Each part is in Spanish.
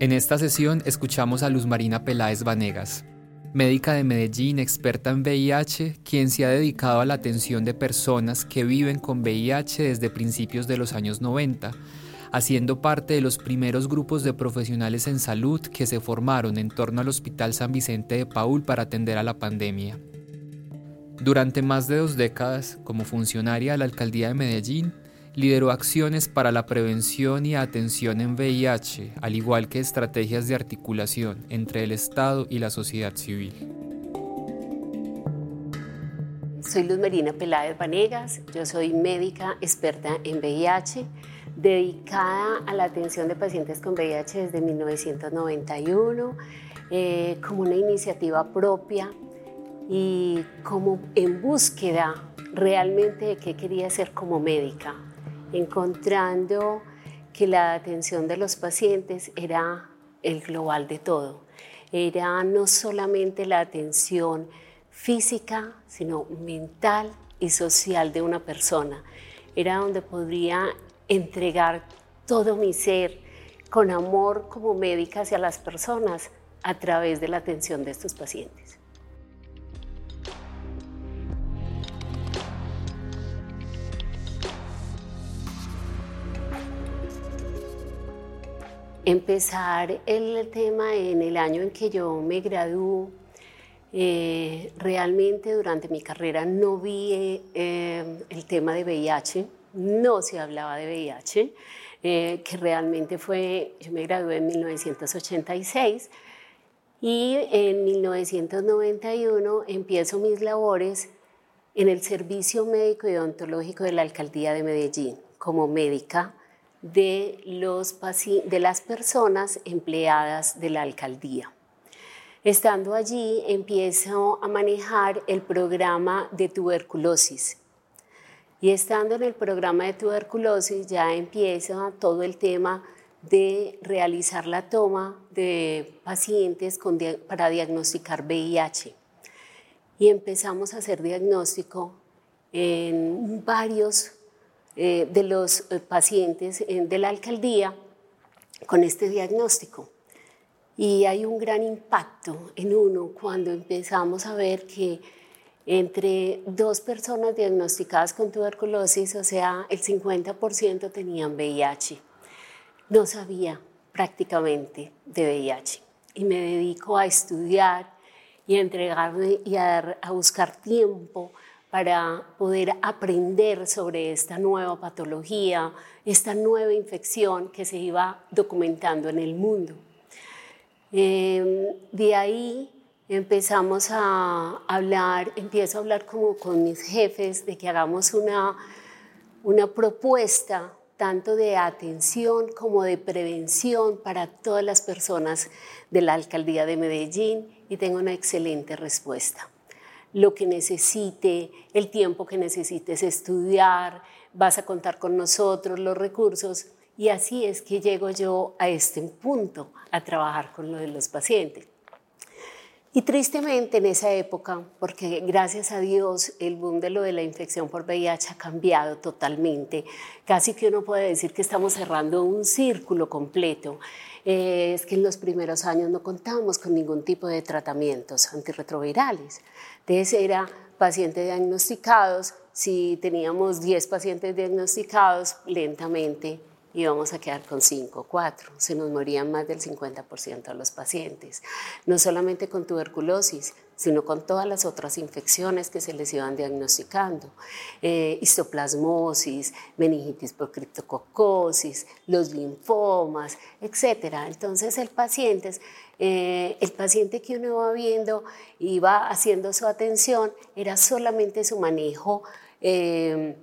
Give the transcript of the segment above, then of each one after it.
En esta sesión escuchamos a Luz Marina Peláez Vanegas, médica de Medellín, experta en VIH, quien se ha dedicado a la atención de personas que viven con VIH desde principios de los años 90, haciendo parte de los primeros grupos de profesionales en salud que se formaron en torno al Hospital San Vicente de Paul para atender a la pandemia. Durante más de dos décadas, como funcionaria de la Alcaldía de Medellín, lideró acciones para la prevención y atención en VIH, al igual que estrategias de articulación entre el Estado y la sociedad civil. Soy Luz Marina Peláez Vanegas, yo soy médica experta en VIH, dedicada a la atención de pacientes con VIH desde 1991, eh, como una iniciativa propia y como en búsqueda realmente de qué quería ser como médica, encontrando que la atención de los pacientes era el global de todo. Era no solamente la atención física, sino mental y social de una persona. Era donde podría entregar todo mi ser con amor como médica hacia las personas a través de la atención de estos pacientes. Empezar el tema en el año en que yo me gradué, eh, realmente durante mi carrera no vi eh, el tema de VIH, no se hablaba de VIH, eh, que realmente fue, yo me gradué en 1986 y en 1991 empiezo mis labores en el Servicio Médico y Odontológico de la Alcaldía de Medellín como médica de, los, de las personas empleadas de la alcaldía. Estando allí, empiezo a manejar el programa de tuberculosis. Y estando en el programa de tuberculosis, ya empieza todo el tema de realizar la toma de pacientes para diagnosticar VIH. Y empezamos a hacer diagnóstico en varios eh, de los eh, pacientes de la alcaldía con este diagnóstico. Y hay un gran impacto en uno cuando empezamos a ver que entre dos personas diagnosticadas con tuberculosis, o sea, el 50% tenían VIH. No sabía prácticamente de VIH y me dedico a estudiar y a entregarme y a, a buscar tiempo para poder aprender sobre esta nueva patología, esta nueva infección que se iba documentando en el mundo. Em, de ahí empezamos a hablar, empiezo a hablar como con mis jefes de que hagamos una, una propuesta tanto de atención como de prevención para todas las personas de la alcaldía de Medellín y tengo una excelente respuesta lo que necesite, el tiempo que necesites estudiar, vas a contar con nosotros los recursos y así es que llego yo a este punto, a trabajar con lo de los pacientes. Y tristemente en esa época, porque gracias a Dios el boom de lo de la infección por VIH ha cambiado totalmente, casi que uno puede decir que estamos cerrando un círculo completo. Eh, es que en los primeros años no contamos con ningún tipo de tratamientos antirretrovirales. Entonces era pacientes diagnosticados, si teníamos 10 pacientes diagnosticados, lentamente íbamos a quedar con 5 o 4. Se nos morían más del 50% de los pacientes. No solamente con tuberculosis, sino con todas las otras infecciones que se les iban diagnosticando. Eh, histoplasmosis, meningitis por criptococosis, los linfomas, etc. Entonces el paciente, eh, el paciente que uno va viendo y haciendo su atención era solamente su manejo. Eh,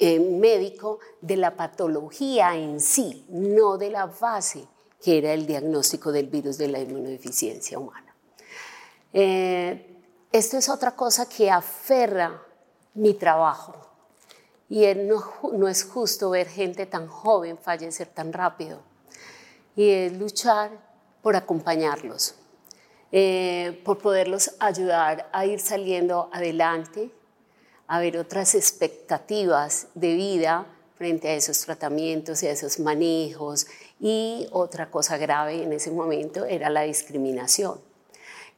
médico de la patología en sí, no de la base que era el diagnóstico del virus de la inmunodeficiencia humana. Eh, esto es otra cosa que aferra mi trabajo y no, no es justo ver gente tan joven fallecer tan rápido y es luchar por acompañarlos, eh, por poderlos ayudar a ir saliendo adelante, a ver otras expectativas de vida frente a esos tratamientos y a esos manejos. Y otra cosa grave en ese momento era la discriminación,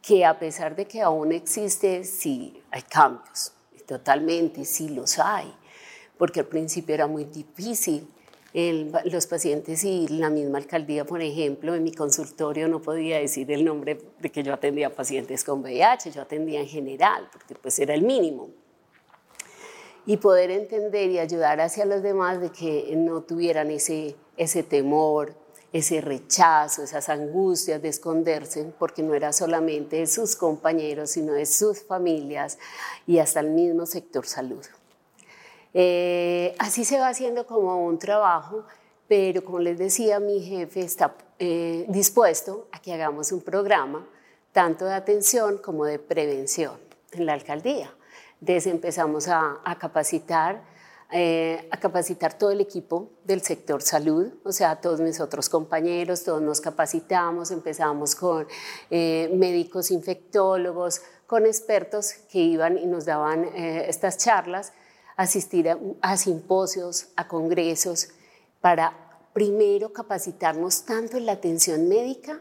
que a pesar de que aún existe, sí hay cambios, totalmente, sí los hay, porque al principio era muy difícil los pacientes y la misma alcaldía, por ejemplo, en mi consultorio no podía decir el nombre de que yo atendía pacientes con VIH, yo atendía en general, porque pues era el mínimo. Y poder entender y ayudar hacia los demás de que no tuvieran ese, ese temor, ese rechazo, esas angustias de esconderse, porque no era solamente de sus compañeros, sino de sus familias y hasta el mismo sector salud. Eh, así se va haciendo como un trabajo, pero como les decía, mi jefe está eh, dispuesto a que hagamos un programa tanto de atención como de prevención en la alcaldía. Entonces empezamos a, capacitar, eh, a capacitar todo el equipo del sector salud, o sea, todos mis otros compañeros, todos nos capacitamos, empezamos con médicos infectólogos, con expertos que iban y nos daban estas charlas asistir a, simposios, a congresos, para primero capacitarnos tanto en la atención médica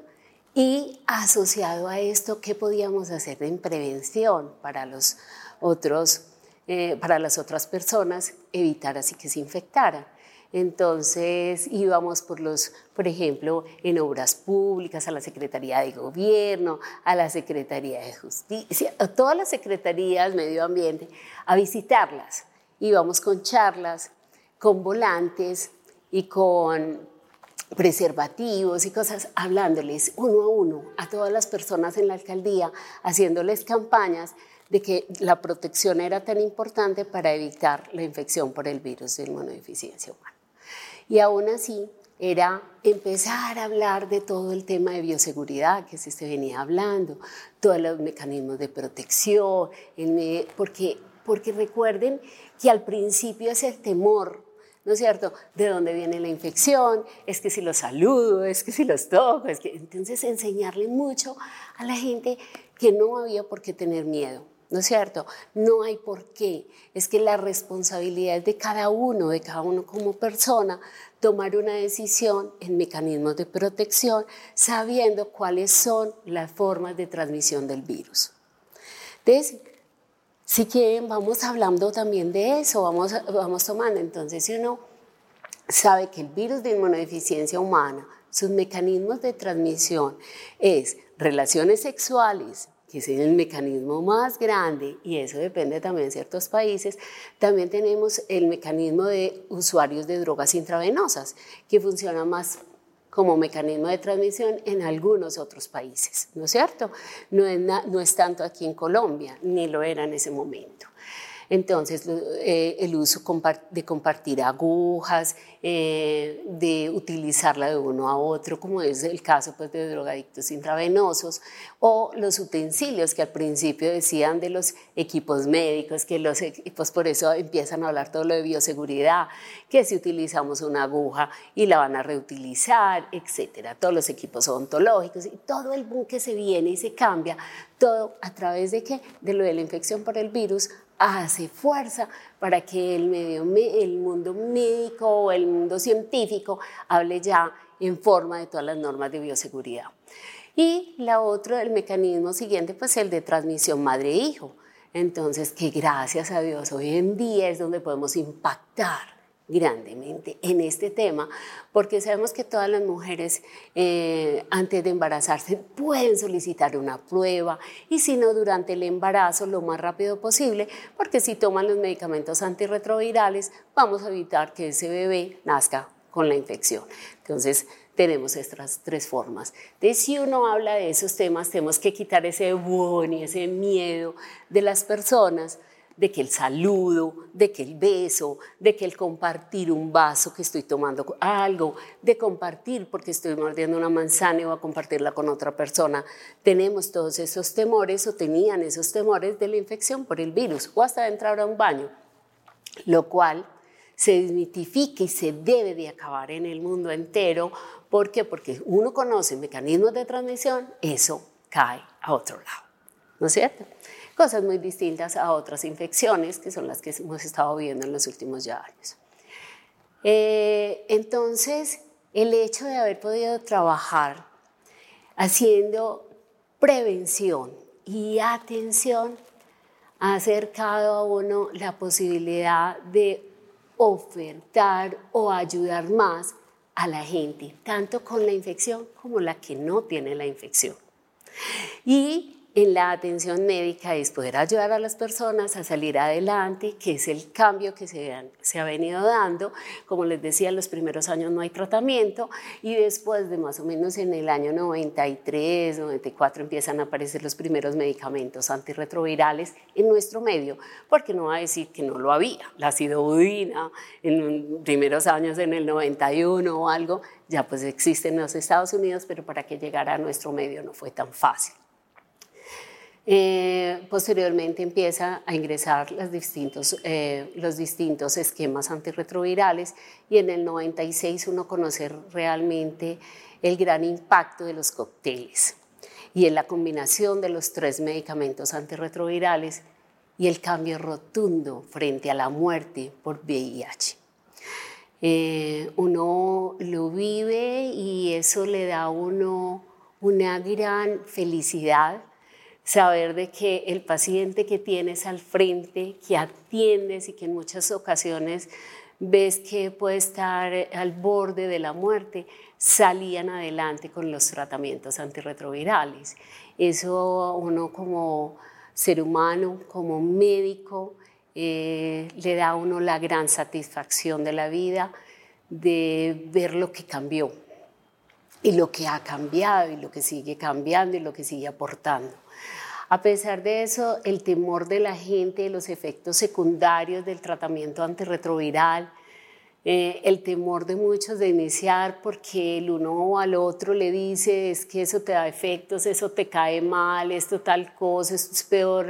y asociado a esto, qué podíamos hacer en prevención para los otros, eh, para las otras personas, evitar así que se infectaran. Entonces íbamos por los, por ejemplo, en obras públicas, a la Secretaría de Gobierno, a la Secretaría de Justicia, a todas las secretarías, medio ambiente, a visitarlas íbamos con charlas, con volantes y con preservativos y cosas, hablándoles uno a uno a todas las personas en la alcaldía, haciéndoles campañas de que la protección era tan importante para evitar la infección por el virus de inmunodeficiencia humana. Y aún así era empezar a hablar de todo el tema de bioseguridad que se venía hablando, todos los mecanismos de protección, porque porque recuerden que al principio es el temor, ¿no es cierto? ¿De dónde viene la infección? Es que si los saludo, es que si los toco, es que... Entonces enseñarle mucho a la gente que no había por qué tener miedo, ¿no es cierto? No hay por qué. Es que la responsabilidad es de cada uno, de cada uno como persona, tomar una decisión en mecanismos de protección, sabiendo cuáles son las formas de transmisión del virus. Entonces, si quieren, vamos hablando también de eso, vamos, vamos tomando. Entonces, si uno sabe que el virus de inmunodeficiencia humana, sus mecanismos de transmisión es relaciones sexuales, que es el mecanismo más grande, y eso depende también de ciertos países, también tenemos el mecanismo de usuarios de drogas intravenosas, que funciona más como mecanismo de transmisión en algunos otros países, ¿no es cierto? No es, no es tanto aquí en Colombia, ni lo era en ese momento. Entonces, eh, el uso de compartir agujas, eh, de utilizarla de uno a otro, como es el caso pues, de drogadictos intravenosos, o los utensilios que al principio decían de los equipos médicos, que los equipos por eso empiezan a hablar todo lo de bioseguridad, que si utilizamos una aguja y la van a reutilizar, etcétera, todos los equipos odontológicos y todo el boom que se viene y se cambia, todo a través de qué? De lo de la infección por el virus hace fuerza para que el, medio, el mundo médico o el mundo científico hable ya en forma de todas las normas de bioseguridad. Y la otra, el mecanismo siguiente, pues el de transmisión madre-hijo. Entonces, que gracias a Dios hoy en día es donde podemos impactar grandemente en este tema, porque sabemos que todas las mujeres eh, antes de embarazarse pueden solicitar una prueba y si no durante el embarazo lo más rápido posible, porque si toman los medicamentos antirretrovirales vamos a evitar que ese bebé nazca con la infección. Entonces, tenemos estas tres formas. De si uno habla de esos temas, tenemos que quitar ese y ese miedo de las personas de que el saludo, de que el beso, de que el compartir un vaso que estoy tomando algo, de compartir porque estoy mordiendo una manzana y voy a compartirla con otra persona. Tenemos todos esos temores o tenían esos temores de la infección por el virus o hasta de entrar a un baño, lo cual se desmitifica y se debe de acabar en el mundo entero. ¿Por qué? Porque uno conoce mecanismos de transmisión, eso cae a otro lado. ¿No es cierto? Cosas muy distintas a otras infecciones que son las que hemos estado viendo en los últimos ya años. Eh, entonces, el hecho de haber podido trabajar haciendo prevención y atención ha acercado a uno la posibilidad de ofertar o ayudar más a la gente, tanto con la infección como la que no tiene la infección. Y en la atención médica es poder ayudar a las personas a salir adelante, que es el cambio que se, ha venido dando. Como les decía, en los primeros años no hay tratamiento y después de más o menos en el año 93, 94 empiezan a aparecer los primeros medicamentos antirretrovirales en nuestro medio, porque no va a decir que no lo había. La acidobudina en los primeros años, en el 91 o algo, ya pues existe en los Estados Unidos, pero para que llegara a nuestro medio no fue tan fácil. Eh, posteriormente empieza a ingresar los distintos, eh, los distintos esquemas antirretrovirales y en el 96 uno conoce realmente el gran impacto de los cócteles y en la combinación de los tres medicamentos antirretrovirales y el cambio rotundo frente a la muerte por VIH. Eh, uno lo vive y eso le da a uno una gran felicidad saber de que el paciente que tienes al frente, que atiendes y que en muchas ocasiones ves que puede estar al borde de la muerte, salían adelante con los tratamientos antirretrovirales. Eso uno como ser humano, como médico, eh, le da a uno la gran satisfacción de la vida de ver lo que cambió y lo que ha cambiado y lo que sigue cambiando y lo que sigue aportando. A pesar de eso, el temor de la gente de los efectos secundarios del tratamiento antirretroviral, eh, el temor de muchos de iniciar porque el uno al otro le dice es que eso te da efectos, eso te cae mal, esto tal cosa, es peor,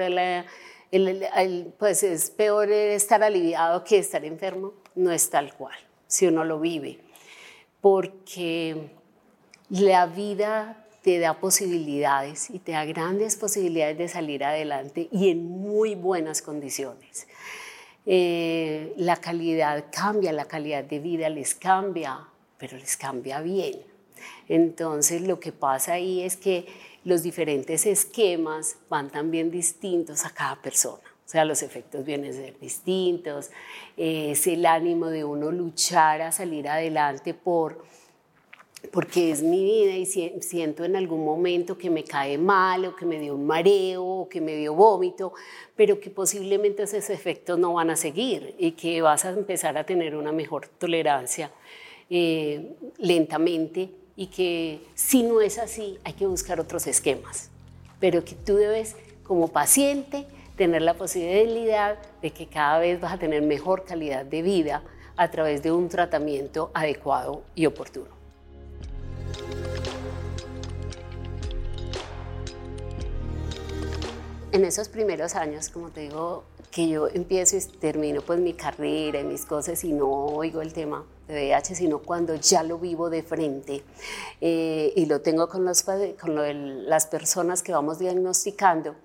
pues es peor estar aliviado que estar enfermo, no es tal cual, si uno lo vive, porque la vida te da posibilidades y te da grandes posibilidades de salir adelante y en muy buenas condiciones. Eh, la calidad cambia, la calidad de vida les cambia, pero les cambia bien. Entonces lo que pasa ahí es que los diferentes esquemas van también distintos a cada persona. O sea, los efectos vienen a ser distintos, es el ánimo de uno luchar a salir adelante por porque es mi vida y siento en algún momento que me cae mal o que me dio un mareo o que me dio vómito, pero que posiblemente esos efectos no van a seguir y que vas a empezar a tener una mejor tolerancia eh, lentamente y que si no es así hay que buscar otros esquemas, pero que tú debes como paciente tener la posibilidad de que cada vez vas a tener mejor calidad de vida a través de un tratamiento adecuado y oportuno. En esos primeros años, como te digo, que yo empiezo y termino pues mi carrera y mis cosas y no oigo el tema de VIH, sino cuando ya lo vivo de frente eh, y lo tengo con, los, con las personas que vamos diagnosticando,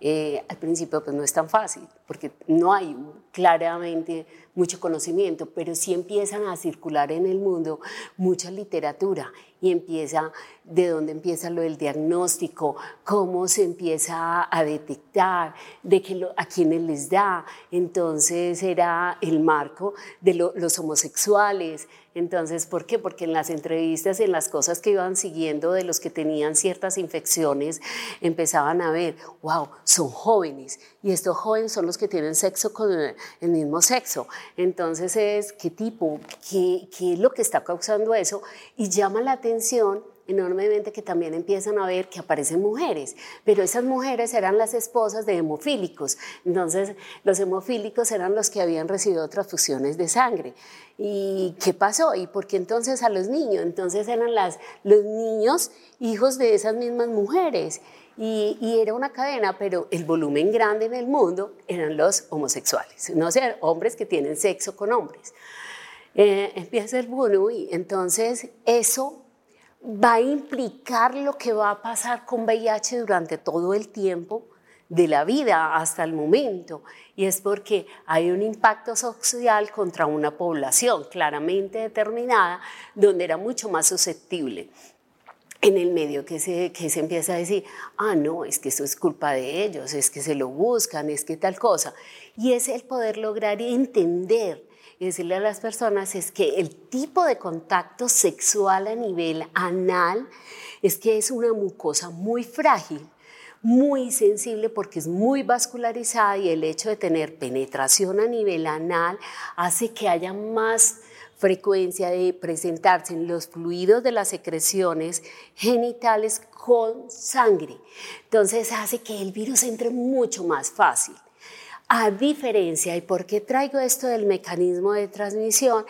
eh, al principio pues no es tan fácil, porque no hay claramente mucho conocimiento, pero sí empiezan a circular en el mundo mucha literatura y empieza de dónde empieza lo del diagnóstico, cómo se empieza a detectar, de que a quienes les da. Entonces era el marco de los homosexuales, entonces, ¿por qué? Porque en las entrevistas, en las cosas que iban siguiendo de los que tenían ciertas infecciones, empezaban a ver, wow, son jóvenes y estos jóvenes son los que tienen sexo con el mismo sexo. Entonces es, ¿qué tipo? ¿Qué, qué es lo que está causando eso? Y llama la atención enormemente que también empiezan a ver que aparecen mujeres, pero esas mujeres eran las esposas de hemofílicos. Entonces, los hemofílicos eran los que habían recibido transfusiones de sangre. ¿Y qué pasó? ¿Y por qué entonces a los niños? Entonces eran las, los niños hijos de esas mismas mujeres. Y, era una cadena, pero el volumen grande en el mundo eran los homosexuales, no ser hombres que tienen sexo con hombres. Eh, empieza el bueno y entonces eso va a implicar lo que va a pasar con VIH durante todo el tiempo de la vida hasta el momento. Y es porque hay un impacto social contra una población claramente determinada donde era mucho más susceptible en el medio que se, que se empieza a decir, ah, no, es que eso es culpa de ellos, es que se lo buscan, es que tal cosa. Y es el poder lograr entender y decirle a las personas es que el tipo de contacto sexual a nivel anal es que es una mucosa muy frágil, muy sensible porque es muy vascularizada y el hecho de tener penetración a nivel anal hace que haya más frecuencia de presentarse en los fluidos de las secreciones genitales con sangre. Entonces hace que el virus entre mucho más fácil. A diferencia, ¿y por qué traigo esto del mecanismo de transmisión?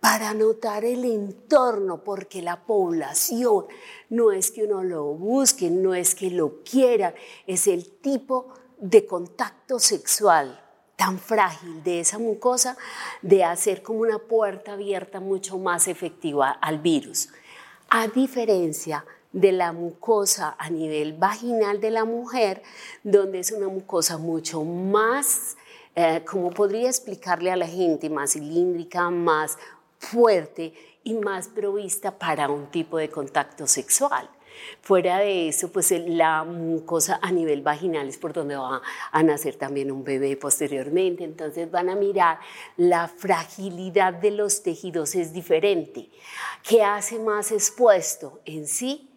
Para notar el entorno, porque la población no es que uno lo busque, no es que lo quiera, es el tipo de contacto sexual tan frágil de esa mucosa de hacer como una puerta abierta mucho más efectiva al virus. A diferencia de la mucosa a nivel vaginal de la mujer, donde es una mucosa mucho más, eh, como podría explicarle a la gente, más cilíndrica, más fuerte y más provista para un tipo de contacto sexual. Fuera de eso, pues la mucosa a nivel vaginal es por donde va a nacer también un bebé posteriormente. Entonces van a mirar la fragilidad de los tejidos es diferente. ¿Qué hace más expuesto en sí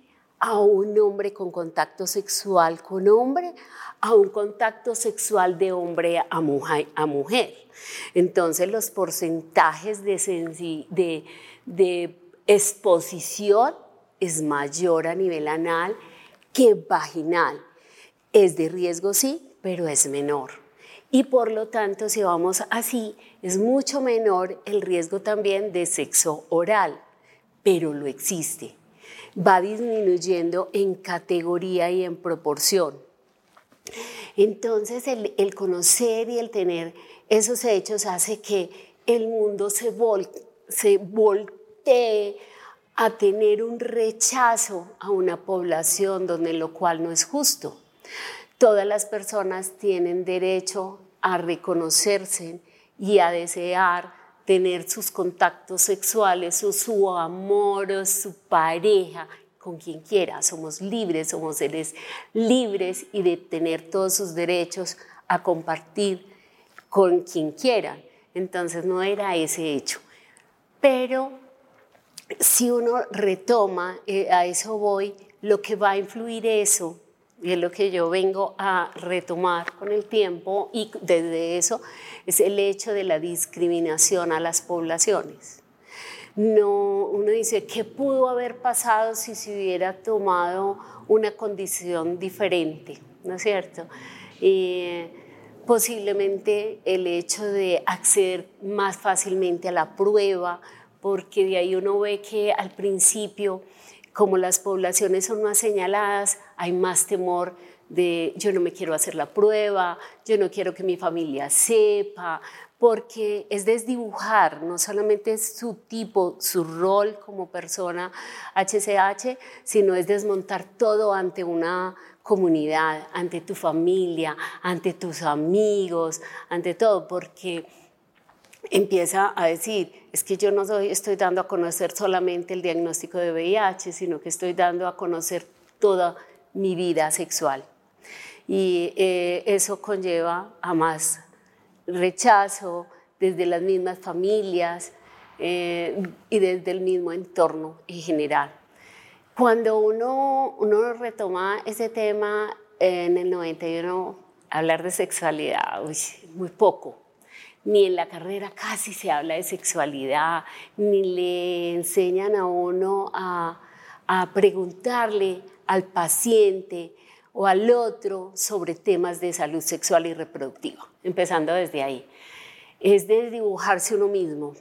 a un hombre con contacto sexual con hombre, a un contacto sexual de hombre a mujer. Entonces los porcentajes de, de, de exposición es mayor a nivel anal que vaginal. Es de riesgo, sí, pero es menor. Y por lo tanto, si vamos así, es mucho menor el riesgo también de sexo oral, pero lo existe. Va disminuyendo en categoría y en proporción. Entonces, el, el conocer y el tener esos hechos hace que el mundo se, vol se voltee a tener un rechazo a una población donde lo cual no es justo. Todas las personas tienen derecho a reconocerse y a desear tener sus contactos sexuales o su amor o su pareja con quien quiera. Somos libres, somos seres libres y de tener todos sus derechos a compartir con quien quiera. Entonces no era ese hecho. Pero si uno retoma, eh, a eso voy, lo que va a influir eso, y es lo que yo vengo a retomar con el tiempo, y desde eso es el hecho de la discriminación a las poblaciones. No, uno dice, ¿qué pudo haber pasado si se hubiera tomado una condición diferente? ¿No es cierto? posiblemente el hecho de acceder más fácilmente a la prueba, porque de ahí uno ve que al principio, como las poblaciones son más señaladas, hay más temor de yo no me quiero hacer la prueba, yo no quiero que mi familia sepa, porque es desdibujar no solamente su tipo, su rol como persona HCH, sino es desmontar todo ante una comunidad, ante tu familia, ante tus amigos, ante todo, porque empieza a decir, es que yo no estoy dando a conocer solamente el diagnóstico de VIH, sino que estoy dando a conocer toda mi vida sexual. Y eh, eso conlleva a más rechazo desde las mismas familias eh, y desde el mismo entorno en general. Cuando uno, uno retoma ese tema en el 91, hablar de sexualidad, muy poco, ni en la carrera casi se habla de sexualidad, ni le enseñan a uno a, a preguntarle al paciente o al otro sobre temas de salud sexual y reproductiva, empezando desde ahí. Es de dibujarse uno mismo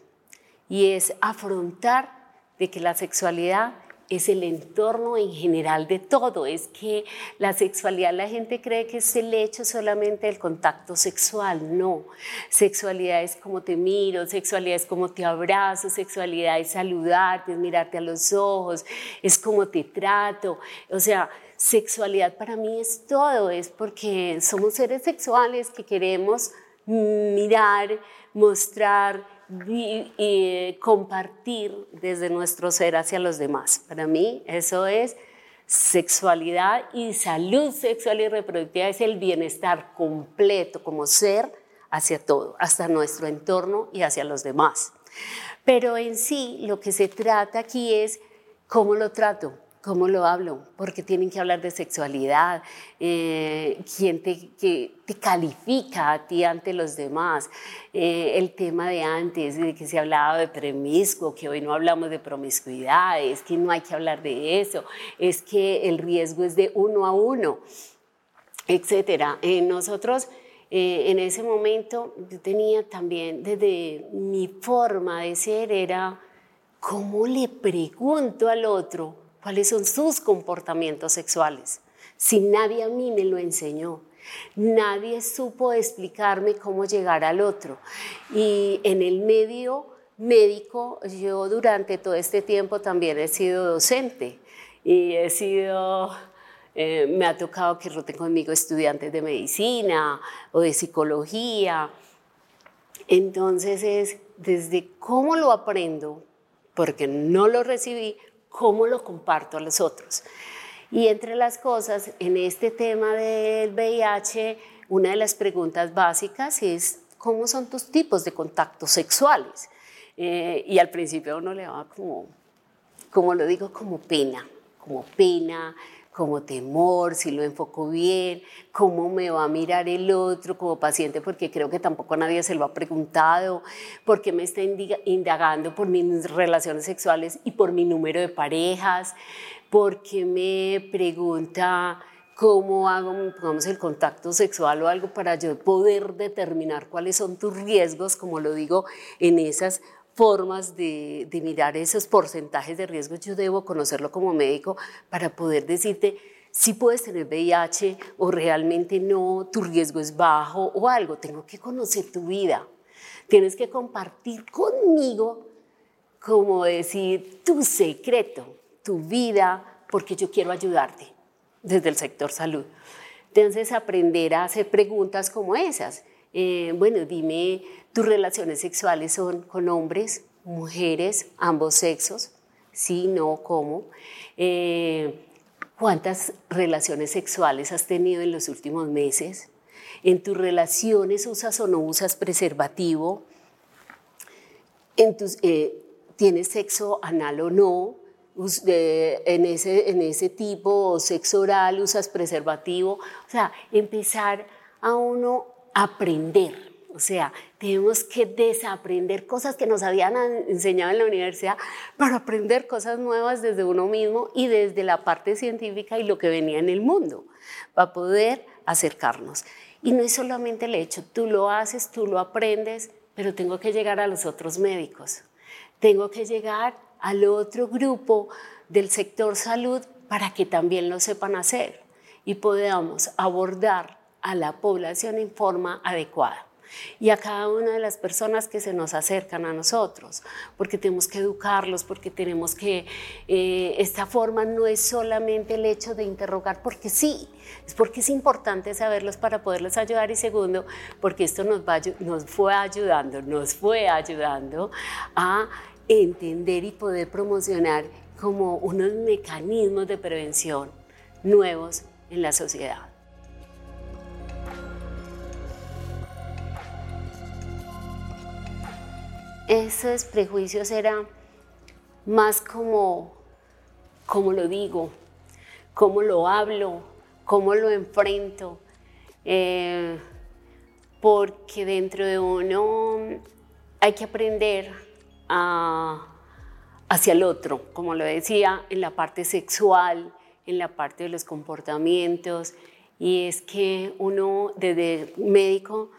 y es afrontar de que la sexualidad es el entorno en general de todo. Es que la sexualidad, la gente cree que es el hecho solamente del contacto sexual. No. Sexualidad es como te miro, sexualidad es como te abrazo, sexualidad es saludarte, es mirarte a los ojos, es como te trato. O sea, sexualidad para mí es todo, es porque somos seres sexuales que queremos mirar, mostrar, y, compartir desde nuestro ser hacia los demás. Para mí eso es sexualidad y salud sexual y reproductiva es el bienestar completo como ser hacia todo, hasta nuestro entorno y hacia los demás. Pero en sí lo que se trata aquí es cómo lo trato, cómo lo hablo, porque tienen que hablar de sexualidad, eh, quién te, que te califica a ti ante los demás, eh, el tema de antes, de que se hablaba de premisco, que hoy no hablamos de promiscuidad, es que no hay que hablar de eso, es que el riesgo es de uno a uno, etcétera. Eh, nosotros en ese momento yo tenía también desde mi forma de ser era cómo le pregunto al otro cuáles son sus comportamientos sexuales. Si nadie a mí me lo enseñó, nadie supo explicarme cómo llegar al otro. Y en el medio médico, yo durante todo este tiempo también he sido docente y he sido eh, me ha tocado que roten conmigo estudiantes de medicina o de psicología. Entonces es desde cómo lo aprendo, porque no lo recibí, cómo lo comparto a los otros. Y entre las cosas, en este tema del VIH, una de las preguntas básicas es, ¿cómo son tus tipos de contactos sexuales? Eh, y al principio uno le va como, como lo digo, como pena, como pena, como temor, si lo enfoco bien, cómo me va a mirar el otro como paciente, porque creo que tampoco nadie se lo ha preguntado, porque me está indagando por mis relaciones sexuales y por mi número de parejas, porque me pregunta cómo hago, digamos, el contacto sexual o algo para yo poder determinar cuáles son tus riesgos, como lo digo en esas formas de, mirar esos porcentajes de riesgo, yo debo conocerlo como médico para poder decirte si puedes tener VIH o realmente no, tu riesgo es bajo o algo. Tengo que conocer tu vida. Tienes que compartir conmigo, como decir, tu secreto, tu vida, porque yo quiero ayudarte desde el sector salud. Entonces, aprender a hacer preguntas como esas. Eh, bueno, dime tus relaciones sexuales son con hombres, mujeres, ambos sexos, sí, no, cómo. Eh, ¿Cuántas relaciones sexuales has tenido en los últimos meses? ¿En tus relaciones usas o no usas preservativo? ¿En tus, eh, ¿Tienes sexo anal o no? en, ese, en ese tipo, sexo oral, usas preservativo. O sea, empezar a uno aprender o sea, tenemos que desaprender cosas que nos habían enseñado en la universidad para aprender cosas nuevas desde uno mismo y desde la parte científica y lo que venía en el mundo, para poder acercarnos. Y no es solamente el hecho, tú lo haces, tú lo aprendes, pero tengo que llegar a los otros médicos, tengo que llegar al otro grupo del sector salud para que también lo sepan hacer y podamos abordar a la población en forma adecuada y a cada una de las personas que se nos acercan a nosotros, porque tenemos que educarlos, porque tenemos que, eh, esta forma no es solamente el hecho de interrogar, porque sí, es porque es importante saberlos para poderles ayudar y segundo, porque esto nos, va, nos fue ayudando, nos fue ayudando a entender y poder promocionar como unos mecanismos de prevención nuevos en la sociedad. Esos prejuicios eran más como, como lo digo, cómo lo hablo, cómo lo enfrento, eh, porque dentro de uno hay que aprender a, hacia el otro, como lo decía, en la parte sexual, en la parte de los comportamientos, y es que uno desde médico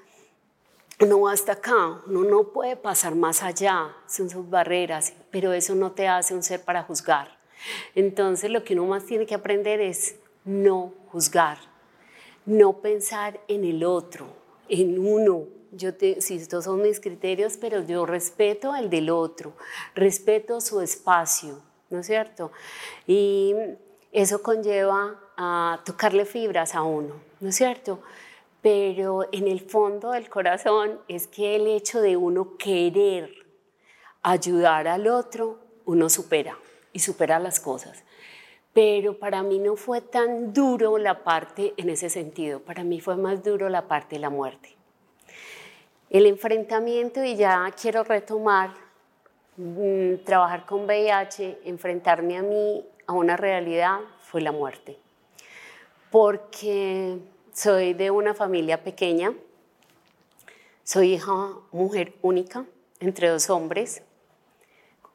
no hasta acá, uno no puede pasar más allá, son sus barreras, pero eso no te hace un ser para juzgar. Entonces lo que uno más tiene que aprender es no juzgar, no pensar en el otro, en uno. Yo te, si estos son mis criterios, pero yo respeto el del otro, respeto su espacio, ¿no es cierto? Y eso conlleva a tocarle fibras a uno, ¿no es cierto? Pero en el fondo del corazón es que el hecho de uno querer ayudar al otro, uno supera y supera las cosas. Pero para mí no fue tan duro la parte en ese sentido, para mí fue más duro la parte de la muerte. El enfrentamiento, y ya quiero retomar, mm, trabajar con VIH, enfrentarme a mí a una realidad fue la muerte. Porque soy de una familia pequeña, soy hija mujer única entre dos hombres,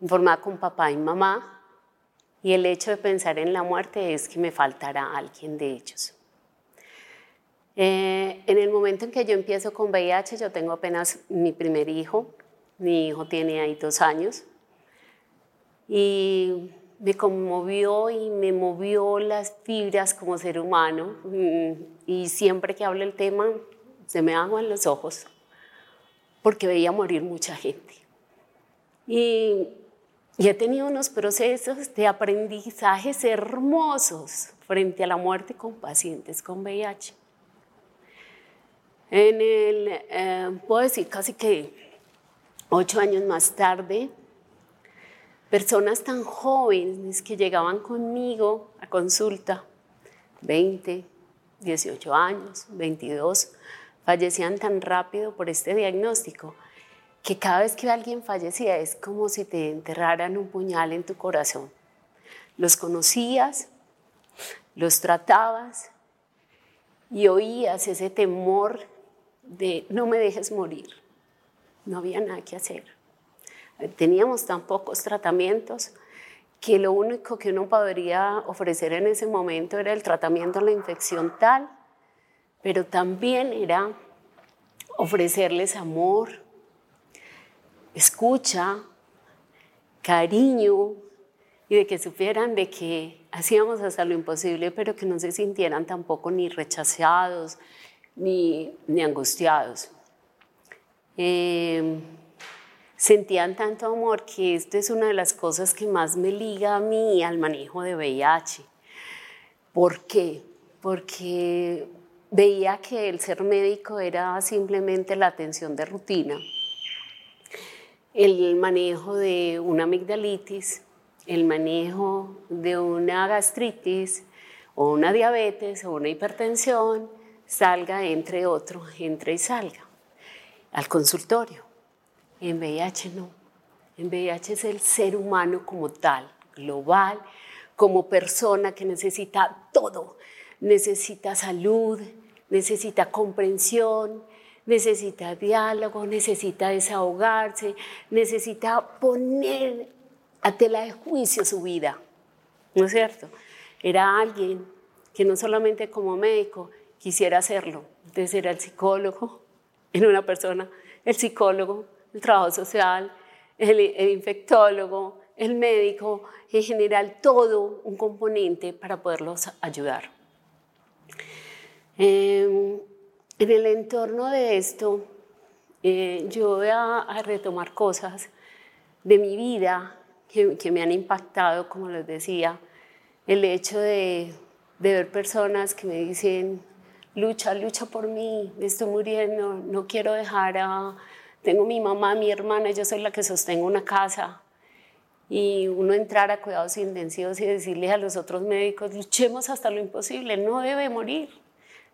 formada con papá y mamá, y el hecho de pensar en la muerte es que me faltará alguien de ellos. Eh, en el momento en que yo empiezo con VIH, yo tengo apenas mi primer hijo, mi hijo tiene ahí dos años, y me conmovió y me movió las fibras como ser humano mm, y siempre que hablo el tema se me aguan los ojos porque veía morir mucha gente. Y, he tenido unos procesos de aprendizajes hermosos frente a la muerte con pacientes con VIH. En el, eh, puedo decir casi que ocho años más tarde, personas tan jóvenes que llegaban conmigo a consulta, 20, 18 años, 22, fallecían tan rápido por este diagnóstico que cada vez que alguien fallecía es como si te enterraran un puñal en tu corazón. Los conocías, los tratabas y oías ese temor de no me dejes morir. No había nada que hacer teníamos tan pocos tratamientos que lo único que uno podría ofrecer en ese momento era el tratamiento de la infección tal, pero también era ofrecerles amor, escucha, cariño y de que supieran de que hacíamos hasta lo imposible, pero que no se sintieran tampoco ni rechazados ni, ni angustiados. Eh, sentían tanto amor que esto es una de las cosas que más me liga a mí al manejo de VIH. ¿Por qué? Porque veía que el ser médico era simplemente la atención de rutina, el manejo de una amigdalitis, el manejo de una gastritis o una diabetes o una hipertensión, salga, entre otro, entre y salga al consultorio. En VIH no. En VIH es el ser humano como tal, global, como persona que necesita todo. Necesita salud, necesita comprensión, necesita diálogo, necesita desahogarse, necesita poner a tela de juicio su vida. ¿No es cierto? Era alguien que no solamente como médico quisiera hacerlo, entonces era el psicólogo en una persona, el psicólogo el trabajo social, el, infectólogo, el médico, en general todo un componente para poderlos ayudar. Em, en el entorno de esto, eh, yo voy a, retomar cosas de mi vida que, que, me han impactado, como les decía, el hecho de, de ver personas que me dicen, lucha, lucha por mí, me estoy muriendo, no quiero dejar a, tengo mi mamá, mi hermana, yo soy la que sostengo una casa. Y uno entrar a cuidados intensivos y decirle a los otros médicos, luchemos hasta lo imposible, no debe morir.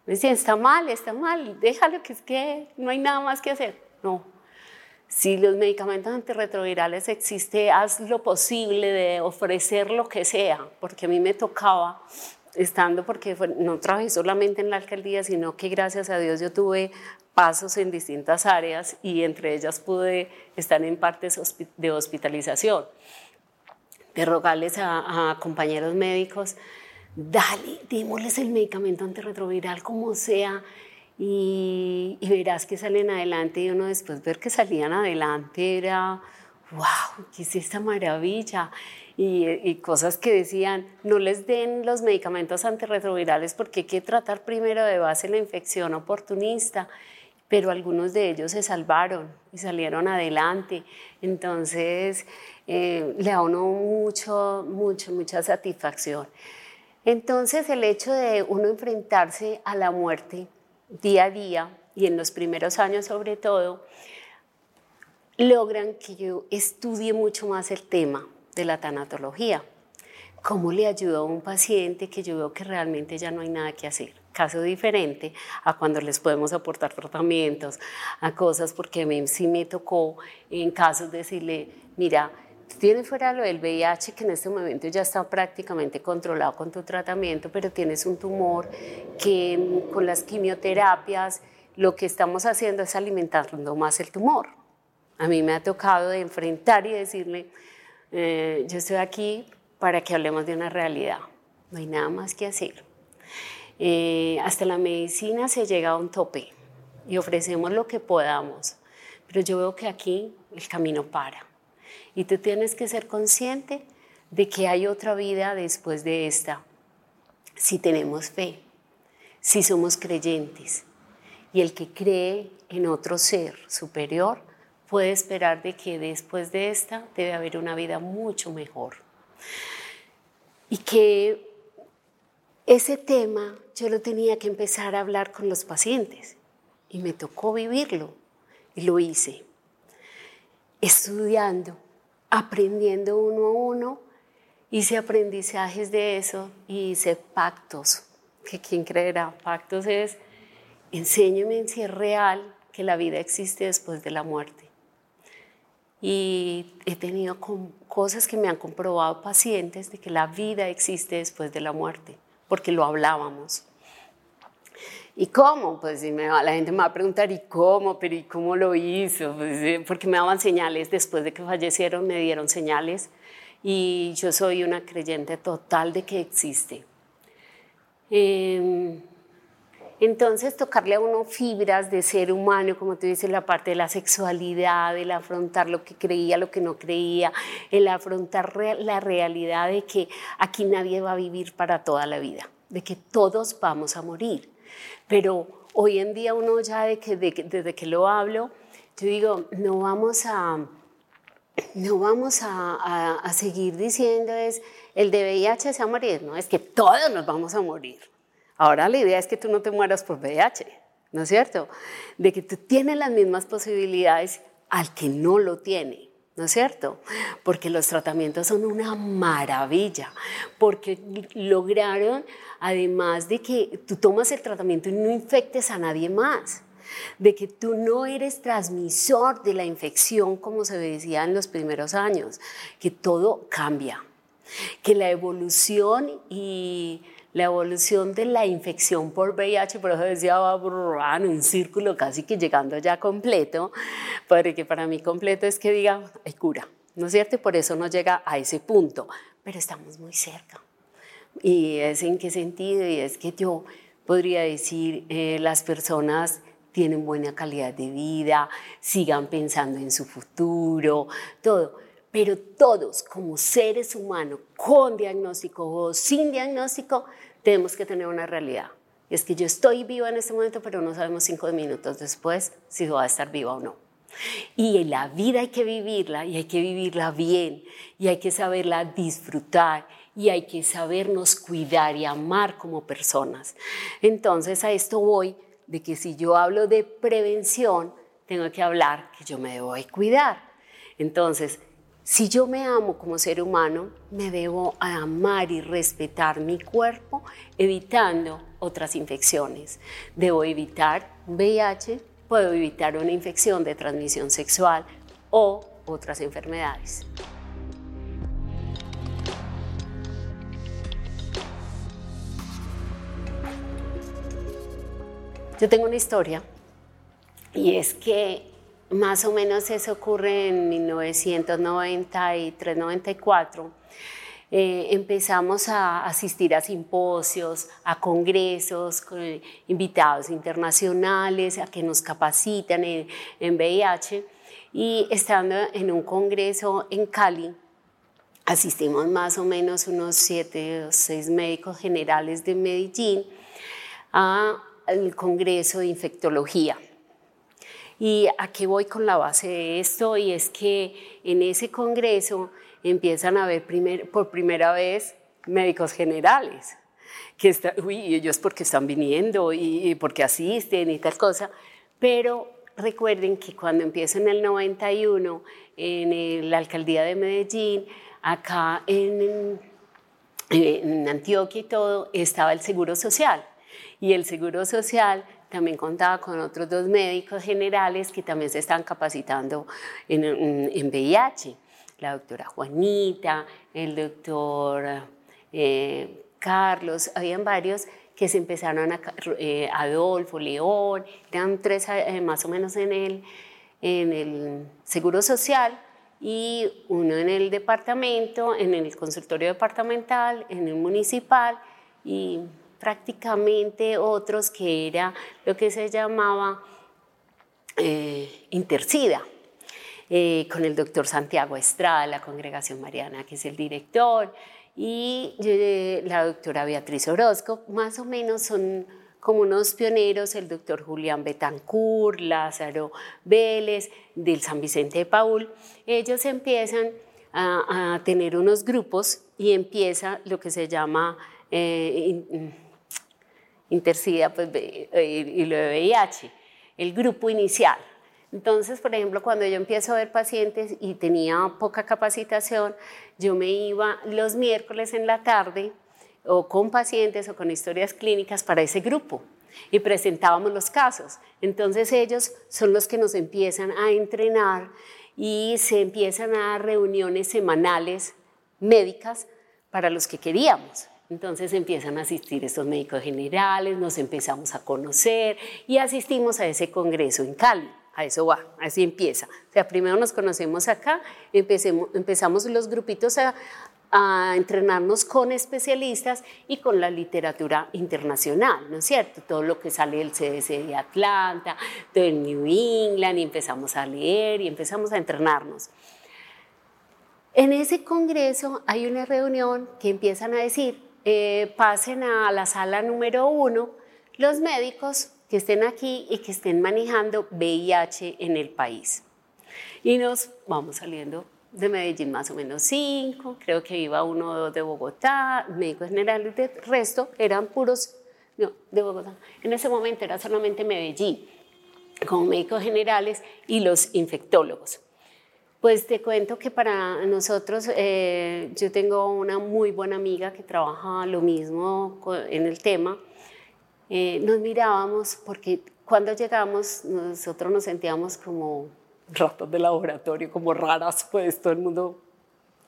Me decían, está mal, está mal, déjalo que es que no hay nada más que hacer. No. Si los medicamentos antirretrovirales existen, haz lo posible de ofrecer lo que sea, porque a mí me tocaba estando, porque no trabajé solamente en la alcaldía, sino que gracias a Dios yo tuve pasos en distintas áreas y entre ellas pude estar en partes de hospitalización. de rogarles a, compañeros médicos, dale, démosles el medicamento antirretroviral como sea y, y, verás que salen adelante y uno después ver que salían adelante era, wow, ¿qué es esta maravilla? Y, cosas que decían, no les den los medicamentos antirretrovirales porque hay que tratar primero de base la infección oportunista pero algunos de ellos se salvaron y salieron adelante. Entonces, eh, le da uno mucho, mucho, mucha satisfacción. Entonces, el hecho de uno enfrentarse a la muerte día a día y en los primeros años sobre todo, logran que yo estudie mucho más el tema de la tanatología. ¿Cómo le ayudo a un paciente que yo veo que realmente ya no hay nada que hacer? caso diferente a cuando les podemos aportar tratamientos, a cosas, porque a mí sí me tocó en casos decirle, mira, tienes fuera lo del VIH que en este momento ya está prácticamente controlado con tu tratamiento, pero tienes un tumor que con las quimioterapias lo que estamos haciendo es alimentando más el tumor. A mí me ha tocado de enfrentar y decirle, eh, yo estoy aquí para que hablemos de una realidad, no hay nada más que hacer. Eh, hasta la medicina se llega a un tope y ofrecemos lo que podamos, pero yo veo que aquí el camino para. Y tú tienes que ser consciente de que hay otra vida después de esta, si tenemos fe, si somos creyentes. Y el que cree en otro ser superior puede esperar de que después de esta debe haber una vida mucho mejor. Y que ese tema yo lo tenía que empezar a hablar con los pacientes y me tocó vivirlo y lo hice. Estudiando, aprendiendo uno a uno, hice aprendizajes de eso y hice pactos, que quién creerá, pactos es, enséñame si es real que la vida existe después de la muerte. Y he tenido cosas que me han comprobado pacientes de que la vida existe después de la muerte porque lo hablábamos. ¿Y cómo? Pues la gente me va a preguntar, ¿y cómo? ¿Pero y cómo lo hizo? Pues, eh, porque me daban señales, después de que fallecieron me dieron señales y yo soy una creyente total de que existe. Em, entonces, tocarle a uno fibras de ser humano, como tú dices, la parte de la sexualidad, el afrontar lo que creía, lo que no creía, el afrontar la realidad de que aquí nadie va a vivir para toda la vida, de que todos vamos a morir. Pero hoy en día uno ya de que, desde que lo hablo, yo digo, no vamos a, no vamos a, seguir diciendo es el de VIH se va a morir, no, es que todos nos vamos a morir. Ahora la idea es que tú no te mueras por VIH, ¿no es cierto? De que tú tienes las mismas posibilidades al que no lo tiene. ¿no es cierto? Porque los tratamientos son una maravilla, porque lograron, además de que tú tomas el tratamiento y no infectes a nadie más, de que tú no eres transmisor de la infección como se decía en los primeros años, que todo cambia, que la evolución y la evolución de la infección por VIH, por eso decía, va en un círculo casi que llegando ya completo, porque para mí completo es que diga, hay cura, ¿no es cierto? Y por eso no llega a ese punto, pero estamos muy cerca. ¿Y es en qué sentido? Y es que yo podría decir, eh, las personas tienen buena calidad de vida, sigan pensando en su futuro, todo. Pero todos, como seres humanos, con diagnóstico o sin diagnóstico, tenemos que tener una realidad. Es que yo estoy viva en este momento, pero no sabemos cinco minutos después si va a estar viva o no. Y la vida hay que vivirla y hay que vivirla bien y hay que saberla disfrutar y hay que sabernos cuidar y amar como personas. Entonces a esto voy de que si yo hablo de prevención, tengo que hablar que yo me debo cuidar. Entonces, si yo me amo como ser humano, me debo amar y respetar mi cuerpo, evitando otras infecciones. Debo evitar VIH, puedo evitar una infección de transmisión sexual o otras enfermedades. Yo tengo una historia y es que más o menos eso ocurre en 1993-94. Eh, empezamos a asistir a simposios, a congresos, con invitados internacionales, a que nos capacitan en, en VIH. Y estando en un congreso en Cali, asistimos más o menos unos siete o seis médicos generales de Medellín al Congreso de Infectología. ¿Y a qué voy con la base de esto? Y es que en ese congreso empiezan a ver por primera vez médicos generales, que está, uy, ellos porque están viniendo y, porque asisten y tal cosa, pero recuerden que cuando empieza en el 91 en la alcaldía de Medellín, acá en, en Antioquia y todo, estaba el Seguro Social. Y el Seguro Social también contaba con otros dos médicos generales que también se están capacitando en, en VIH, la doctora Juanita, el doctor eh, Carlos, habían varios que se empezaron a, eh, Adolfo, León, eran tres eh, más o menos en el, en el Seguro Social y uno en el departamento, en el consultorio departamental, en el municipal y prácticamente otros que era lo que se llamaba eh, Intercida, eh, con el doctor Santiago Estrada, la congregación mariana, que es el director, y eh, la doctora Beatriz Orozco, más o menos son como unos pioneros, el doctor Julián Betancourt, Lázaro Vélez, del San Vicente de Paul, ellos empiezan a, tener unos grupos y empieza lo que se llama Intercida pues, y lo de VIH, el grupo inicial. Entonces, por ejemplo, cuando yo empiezo a ver pacientes y tenía poca capacitación, yo me iba los miércoles en la tarde o con pacientes o con historias clínicas para ese grupo y presentábamos los casos. Entonces ellos son los que nos empiezan a entrenar y se empiezan a dar reuniones semanales médicas para los que queríamos. Entonces empiezan a asistir estos médicos generales, nos empezamos a conocer y asistimos a ese congreso en Cali. A eso va, así empieza. O sea, primero nos conocemos acá, empezamos los grupitos a, entrenarnos con especialistas y con la literatura internacional, ¿no es cierto? Todo lo que sale del CDC de Atlanta, del New England, y empezamos a leer y empezamos a entrenarnos. En ese congreso hay una reunión que empiezan a decir, eh, pasen a la sala número uno los médicos que estén aquí y que estén manejando VIH en el país. Y nos vamos saliendo de Medellín más o menos cinco, creo que iba uno o dos de Bogotá, médicos generales, de resto eran puros, no, de Bogotá. En ese momento era solamente Medellín, con médicos generales y los infectólogos. Pues te cuento que para nosotros, eh, yo tengo una muy buena amiga que trabaja lo mismo en el tema. Eh, nos mirábamos porque cuando llegamos nosotros nos sentíamos como ratos de laboratorio, como raras, pues todo el mundo,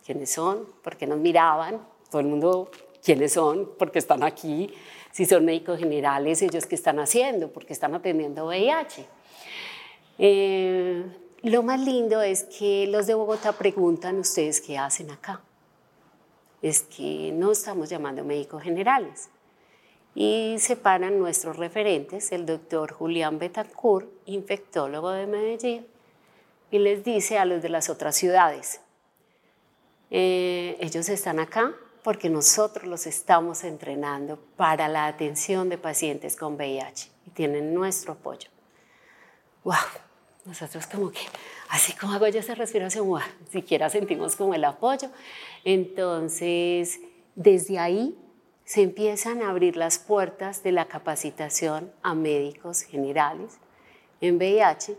¿quiénes son? Porque nos miraban, todo el mundo, ¿quiénes son? Porque están aquí, si son médicos generales, ellos qué están haciendo, porque están atendiendo VIH. Eh, lo más lindo es que los de Bogotá preguntan ustedes qué hacen acá. Es que no estamos llamando médicos generales. Y separan nuestros referentes, el doctor Julián Betancourt, infectólogo de Medellín, y les dice a los de las otras ciudades, eh, ellos están acá porque nosotros los estamos entrenando para la atención de pacientes con VIH y tienen nuestro apoyo. ¡Wow! Nosotros como que, así como hago yo esa respiración, siquiera sentimos como el apoyo. Entonces, desde ahí se empiezan a abrir las puertas de la capacitación a médicos generales en VIH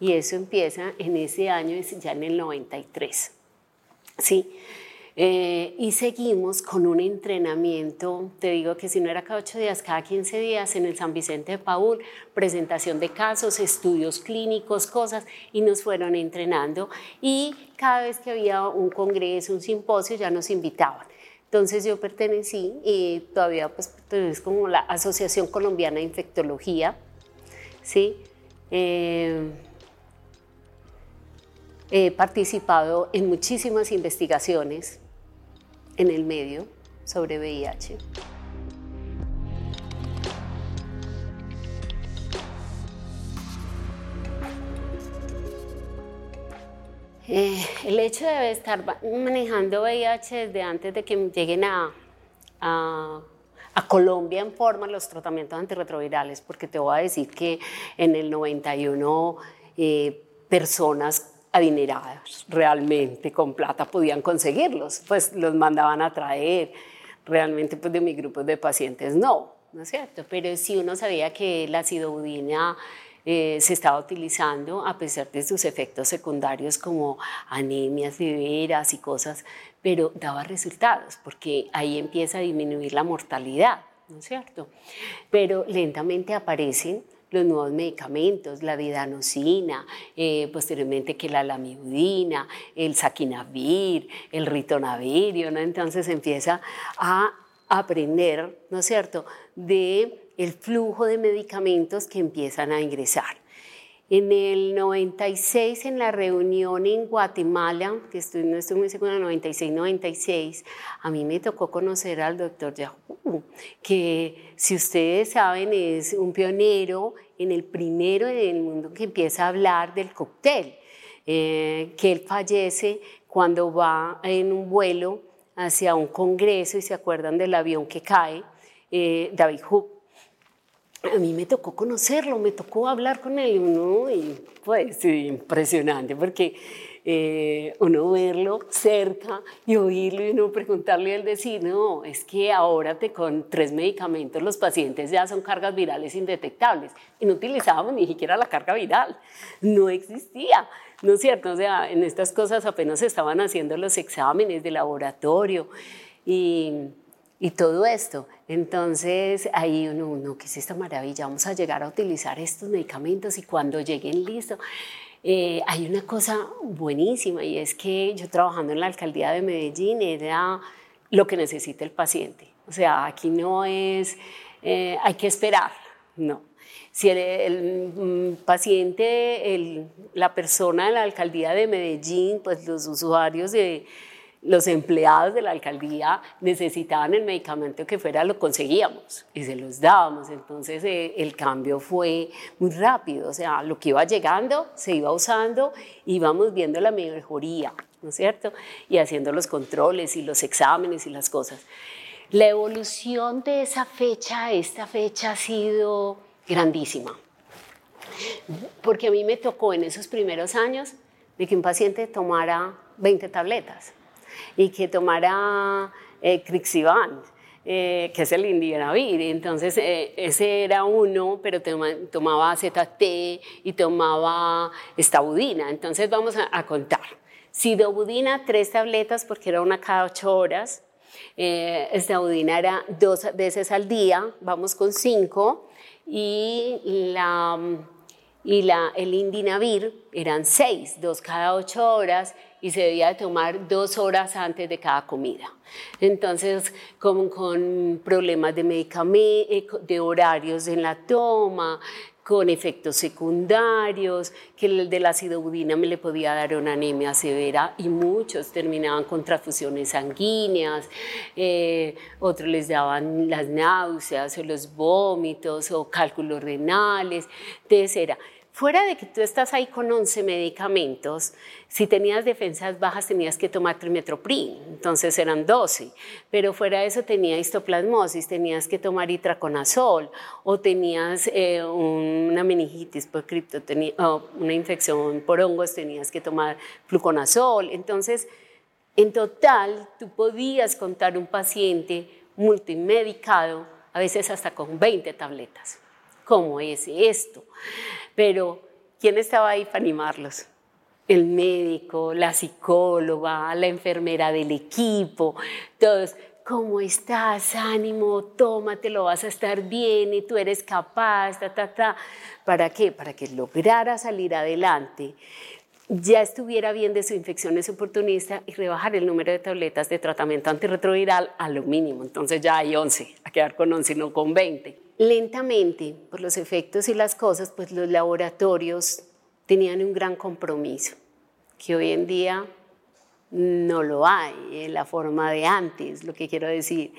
y eso empieza en ese año, ya en el 93. ¿sí? Eh, y seguimos con un entrenamiento, te digo que si no era cada ocho días, cada 15 días en el San Vicente de Paul, presentación de casos, estudios clínicos, cosas, y nos fueron entrenando. Y cada vez que había un congreso, un simposio, ya nos invitaban. Entonces yo pertenecí y todavía pues es como la Asociación Colombiana de Infectología, ¿sí? Eh, he participado en muchísimas investigaciones en el medio sobre VIH. Eh, el hecho de estar manejando VIH desde antes de que lleguen a, Colombia en forma los tratamientos antirretrovirales, porque te voy a decir que en el 91 eh, personas adineradas realmente con plata podían conseguirlos, pues los mandaban a traer, realmente pues de mi grupo de pacientes no, ¿no es cierto? Pero sí uno sabía que la acidobudina eh, se estaba utilizando a pesar de sus efectos secundarios como anemias severas y cosas, pero daba resultados porque ahí empieza a disminuir la mortalidad, ¿no es cierto? Pero lentamente aparecen los nuevos medicamentos, la didanosina, eh, posteriormente que la lamivudina, el saquinavir, el ritonavir, entonces empieza a aprender, ¿no es cierto?, de el flujo de medicamentos que empiezan a ingresar. En el 96, en la reunión en Guatemala, que estoy, no estoy muy segura, 96-96, a mí me tocó conocer al doctor Yahoo, que si ustedes saben es un pionero en el primero en el mundo que empieza a hablar del cóctel, eh, que él fallece cuando va en un vuelo hacia un congreso y se acuerdan del avión que cae, eh, David Hook a mí me tocó conocerlo, me tocó hablar con él, ¿no? y pues impresionante, porque eh, uno verlo cerca y oírlo y uno preguntarle y él decir, no, es que ahora te, con tres medicamentos los pacientes ya son cargas virales indetectables y no utilizábamos ni siquiera la carga viral, no existía. ¿No es cierto? O sea, en estas cosas apenas estaban haciendo los exámenes de laboratorio y y todo esto. Entonces ahí uno, uno, ¿qué es esta maravilla? Vamos a llegar a utilizar estos medicamentos y cuando lleguen listos. Eh, hay una cosa buenísima y es que yo trabajando en la alcaldía de Medellín era lo que necesita el paciente. O sea, aquí no es, eh, hay que esperar, no. Si el, mm, paciente, el, la persona de la alcaldía de Medellín, pues los usuarios de, los empleados de la alcaldía necesitaban el medicamento que fuera, lo conseguíamos y se los dábamos. Entonces eh, el cambio fue muy rápido, o sea, lo que iba llegando se iba usando, íbamos viendo la mejoría, ¿no es cierto? Y haciendo los controles y los exámenes y las cosas. La evolución de esa fecha a esta fecha ha sido grandísima, porque a mí me tocó en esos primeros años de que un paciente tomara 20 tabletas y que tomara eh, eh, que es el Indianavir. Entonces, eh, ese era uno, pero tomaba ZT y tomaba estabudina. Entonces, vamos a, a contar. Sidobudina, tres tabletas porque era una cada ocho horas. Eh, estabudina era dos veces al día, vamos con cinco. Y la y el Indinavir eran seis, dos cada ocho horas y se debía tomar dos horas antes de cada comida. Entonces, con problemas de medicamentos, eh, de horarios en la toma, con efectos secundarios, que el de la acidobudina me le podía dar una anemia severa y muchos terminaban con transfusiones sanguíneas, eh, otros les daban las náuseas o los vómitos o cálculos renales, era Fuera de que tú estás ahí con 11 medicamentos, si tenías defensas bajas tenías que tomar trimetoprim, entonces eran 12, pero fuera de eso tenías histoplasmosis, tenías que tomar itraconazol o tenías eh, una meningitis por criptotenía, una infección por hongos, tenías que tomar fluconazol. Entonces, en total, tú podías contar un paciente multimedicado, a veces hasta con 20 tabletas. ¿Cómo es esto? Pero, ¿quién estaba ahí para animarlos? El médico, la psicóloga, la enfermera del equipo, todos. ¿Cómo estás? Ánimo, tómate, lo vas a estar bien y tú eres capaz, ta, ta, ta. ¿Para qué? Para que lograra salir adelante ya estuviera bien de su infección es oportunista y rebajar el número de tabletas de tratamiento antirretroviral a lo mínimo. Entonces ya hay 11, a quedar con 11, no con 20. Lentamente, por los efectos y las cosas, pues los laboratorios tenían un gran compromiso que hoy en día no lo hay en la forma de antes, lo que quiero decir,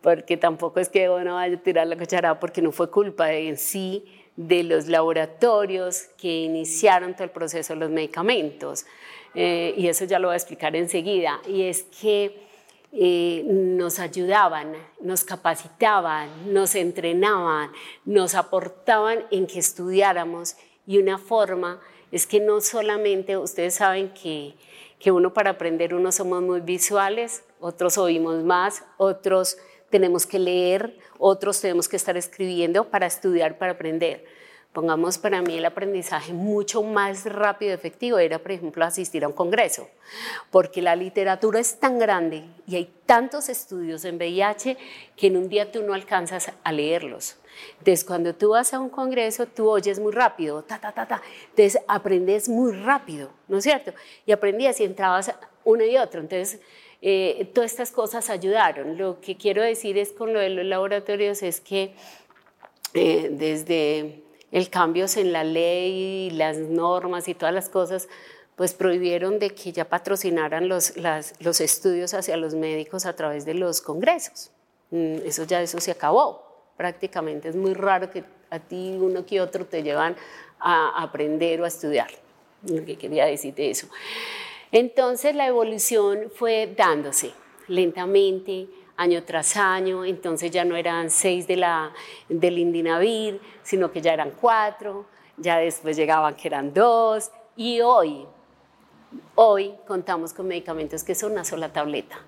porque tampoco es que uno vaya a tirar la cuchara porque no fue culpa en sí de los laboratorios que iniciaron todo el proceso de los medicamentos. Eh, y eso ya lo voy a explicar enseguida. Y es que eh, nos ayudaban, nos capacitaban, nos entrenaban, nos aportaban en que estudiáramos y una forma es que no solamente, ustedes saben que, que uno para aprender, unos somos muy visuales, otros oímos más, otros tenemos que leer, otros tenemos que estar escribiendo para estudiar, para aprender. Pongamos para mí el aprendizaje mucho más rápido y efectivo era, por ejemplo, asistir a un congreso, porque la literatura es tan grande y hay tantos estudios en VIH que en un día tú no alcanzas a leerlos. Entonces, cuando tú vas a un congreso, tú oyes muy rápido, ta, ta, ta, ta. Entonces, aprendes muy rápido, ¿no es cierto? Y aprendías y entrabas uno y otro. Entonces, eh, todas estas cosas ayudaron. Lo que quiero decir es con lo de los laboratorios es que eh, desde el cambios en la ley, las normas y todas las cosas, pues prohibieron de que ya patrocinaran los, los estudios hacia los médicos a través de los congresos. Mm, eso ya eso se acabó prácticamente. Es muy raro que a ti uno que otro te llevan a aprender o a estudiar. Lo que quería decir de eso. Entonces la evolución fue dándose lentamente, año tras año, entonces ya no eran seis de la, del Indinavir, sino que ya eran cuatro, ya después llegaban que eran dos, y hoy, hoy contamos con medicamentos que son una sola tableta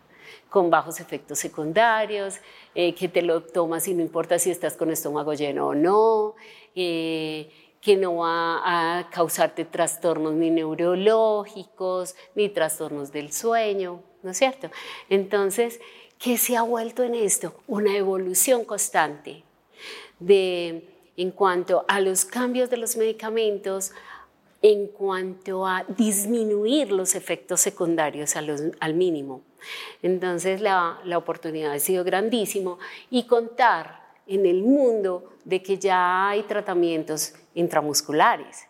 con bajos efectos secundarios, eh, que te lo tomas y no importa si estás con estómago lleno o no, eh, que no va a causarte trastornos ni neurológicos, ni trastornos del sueño, ¿no es cierto? Entonces, ¿qué se ha vuelto en esto? Una evolución constante de, en cuanto a los cambios de los medicamentos, en cuanto a disminuir los efectos secundarios al mínimo. Entonces la, la oportunidad ha sido grandísimo y contar en el mundo de que ya hay tratamientos intramusculares,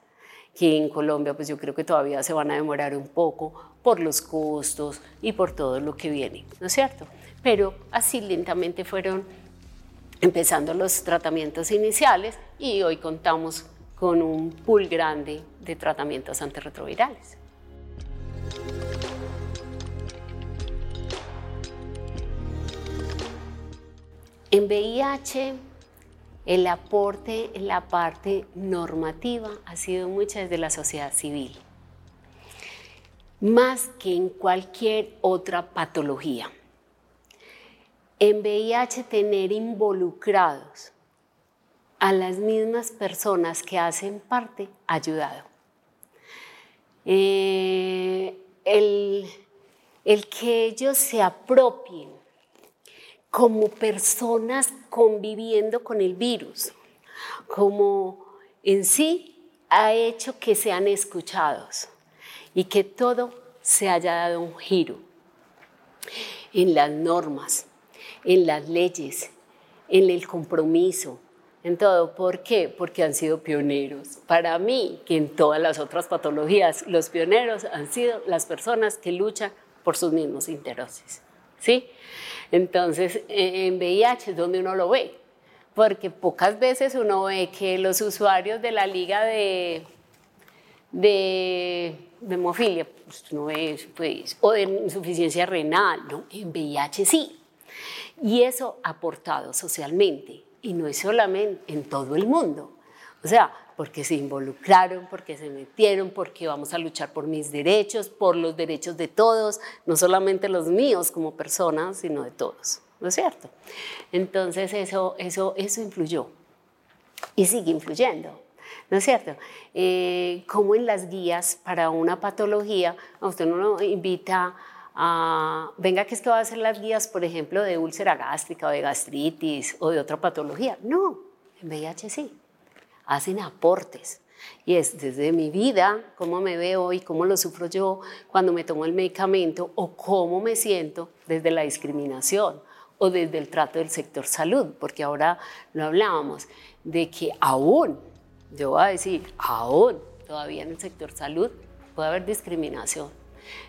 que en Colombia pues yo creo que todavía se van a demorar un poco por los costos y por todo lo que viene, ¿no es cierto? Pero así lentamente fueron empezando los tratamientos iniciales y hoy contamos con un pool grande de tratamientos antirretrovirales. En VIH, el aporte en la parte normativa ha sido mucho desde la sociedad civil, más que en cualquier otra patología. En VIH, tener involucrados a las mismas personas que hacen parte ayudado. Eh, el que ellos se apropien como personas conviviendo con el virus, como en sí ha hecho que sean escuchados y que todo se haya dado un giro en las normas, en las leyes, en el compromiso, en todo. ¿Por qué? Porque han sido pioneros. Para mí, que en todas las otras patologías, los pioneros han sido las personas que luchan por sus mismos intereses. ¿Sí? Entonces, en VIH es donde uno lo ve, porque pocas veces uno ve que los usuarios de la liga de, de, hemofilia, pues no ve, pues, o de insuficiencia renal, ¿no? en VIH sí. Y eso aportado socialmente, y no es solamente en todo el mundo. O sea, porque se involucraron, porque se metieron, porque vamos a luchar por mis derechos, por los derechos de todos, no solamente los míos como personas, sino de todos, ¿no es cierto? Entonces eso, eso, eso influyó y sigue influyendo. ¿No es cierto? Eh, como en las guías para una patología, usted no invita a, venga que es que va a hacer las guías, por ejemplo, de úlcera gástrica o de gastritis o de otra patología. No, en VIH sí hacen aportes. Y es desde mi vida, cómo me veo y cómo lo sufro yo cuando me tomo el medicamento o cómo me siento desde la discriminación o desde el trato del sector salud, porque ahora lo hablábamos, de que aún, yo voy a decir, aún todavía en el sector salud puede haber discriminación,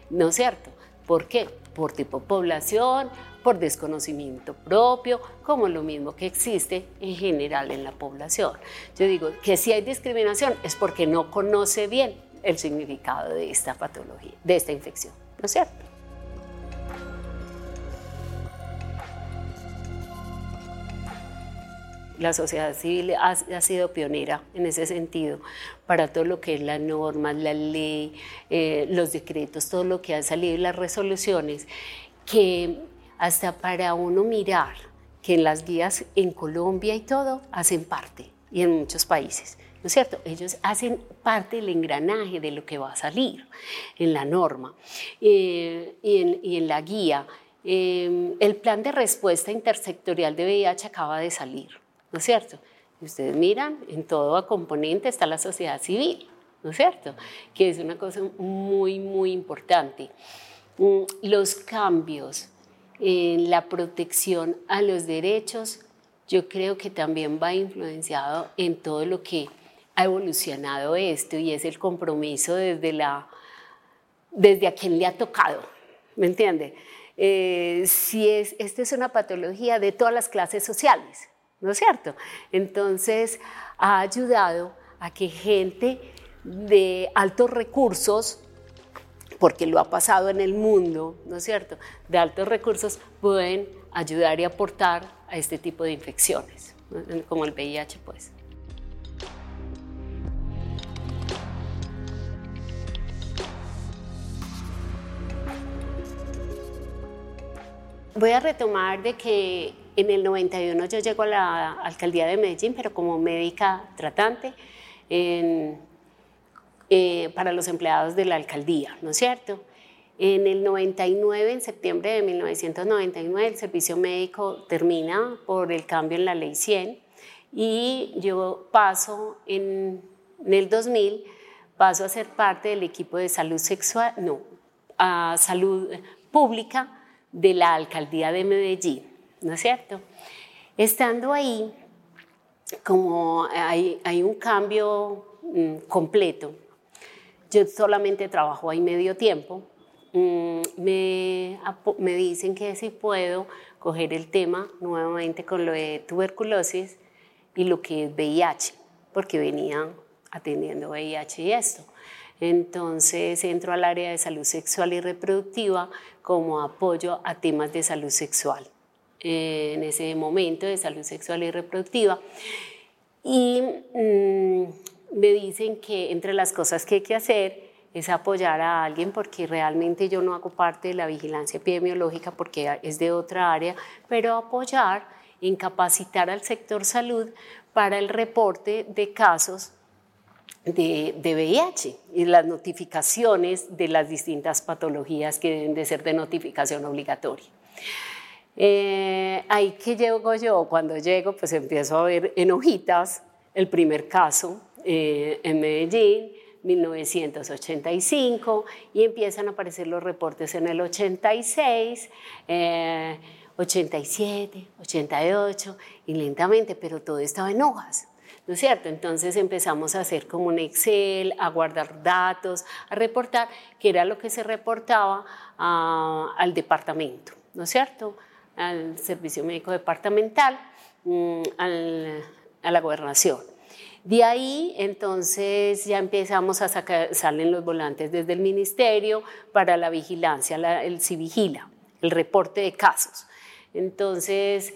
¿no es cierto? ¿Por qué? Por tipo población, por desconocimiento propio, como lo mismo que existe en general en la población. Yo digo que si hay discriminación es porque no conoce bien el significado de esta patología, de esta infección, ¿no es cierto? La sociedad civil ha, sido pionera en ese sentido para todo lo que es la norma, la ley, eh, los decretos, todo lo que ha salido y las resoluciones, que hasta para uno mirar que en las guías en Colombia y todo hacen parte y en muchos países. ¿No es cierto? Ellos hacen parte del engranaje de lo que va a salir en la norma eh, y, en, la guía. Eh, el plan de respuesta intersectorial de VIH acaba de salir. ¿No es cierto? Y ustedes miran, en todo componente está la sociedad civil, ¿no es cierto? Que es una cosa muy, muy importante. Mm, los cambios en la protección a los derechos, yo creo que también va influenciado en todo lo que ha evolucionado esto y es el compromiso desde, la, desde a quien le ha tocado, ¿me entiende? Eh, si es, esta es una patología de todas las clases sociales, ¿no es cierto? Entonces ha ayudado a que gente de altos recursos, porque lo ha pasado en el mundo, ¿no es cierto?, de altos recursos pueden ayudar y aportar a este tipo de infecciones, como el VIH, pues. Voy a retomar de que en el 91 yo llego a la alcaldía de Medellín, pero como médica tratante eh, para los empleados de la alcaldía, ¿no es cierto? En el 99, en septiembre de 1999, el servicio médico termina por el cambio en la ley 100 y yo paso en, en el 2000, paso a ser parte del equipo de salud sexual, no, a salud pública de la alcaldía de Medellín. ¿No es cierto? Estando ahí, como hay, un cambio mm, completo, yo solamente trabajo ahí medio tiempo, mm, me, me dicen que si puedo coger el tema nuevamente con lo de tuberculosis y lo que es VIH, porque venían atendiendo VIH y esto. Entonces entro al área de salud sexual y reproductiva como apoyo a temas de salud sexual. Eh, en ese momento de salud sexual y reproductiva. Y mm, me dicen que entre las cosas que hay que hacer es apoyar a alguien porque realmente yo no hago parte de la vigilancia epidemiológica porque es de otra área, pero apoyar en capacitar al sector salud para el reporte de casos de, de, VIH y las notificaciones de las distintas patologías que deben de ser de notificación obligatoria. Eh, ahí que llego yo, cuando llego, pues empiezo a ver en hojitas el primer caso eh, en Medellín, 1985, y empiezan a aparecer los reportes en el 86, 87, 88, y lentamente, pero todo estaba en hojas. ¿No es cierto? Entonces empezamos a hacer como un Excel, a guardar datos, a reportar, que era lo que se reportaba ah, al departamento, ¿no es cierto? Al Servicio Médico Departamental, mm, a la gobernación. De ahí, entonces, ya empezamos a sacar, salen los volantes desde el ministerio para la vigilancia, el Civigila, el reporte de casos. Entonces,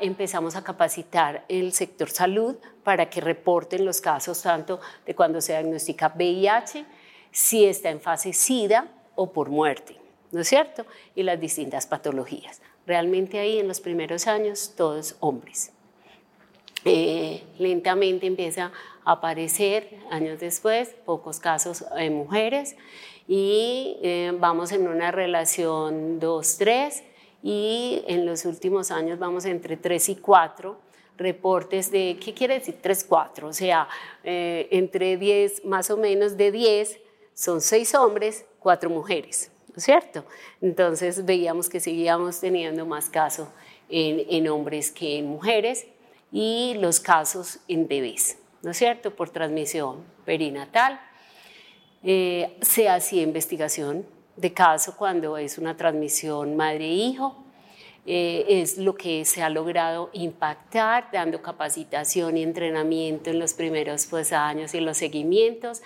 empezamos a capacitar el sector salud para que reporten los casos tanto de cuando se diagnostica VIH, si está en fase SIDA o por muerte, ¿no es cierto? Y las distintas patologías. Realmente ahí en los primeros años todos hombres. Eh, lentamente empieza a aparecer, años después, pocos casos de mujeres y eh, vamos en una relación 2-3 y en los últimos años vamos entre 3 y 4 reportes de, ¿qué quiere decir 3, 4? O sea, eh, entre 10, más o menos de 10, son 6 hombres, 4 mujeres. ¿No es cierto? Entonces veíamos que seguíamos teniendo más casos en, hombres que en mujeres y los casos en bebés, ¿no es cierto? Por transmisión perinatal. Eh, se hacía investigación de caso cuando es una transmisión madre-hijo. Eh, es lo que se ha logrado impactar, dando capacitación y entrenamiento en los primeros pues, años y los seguimientos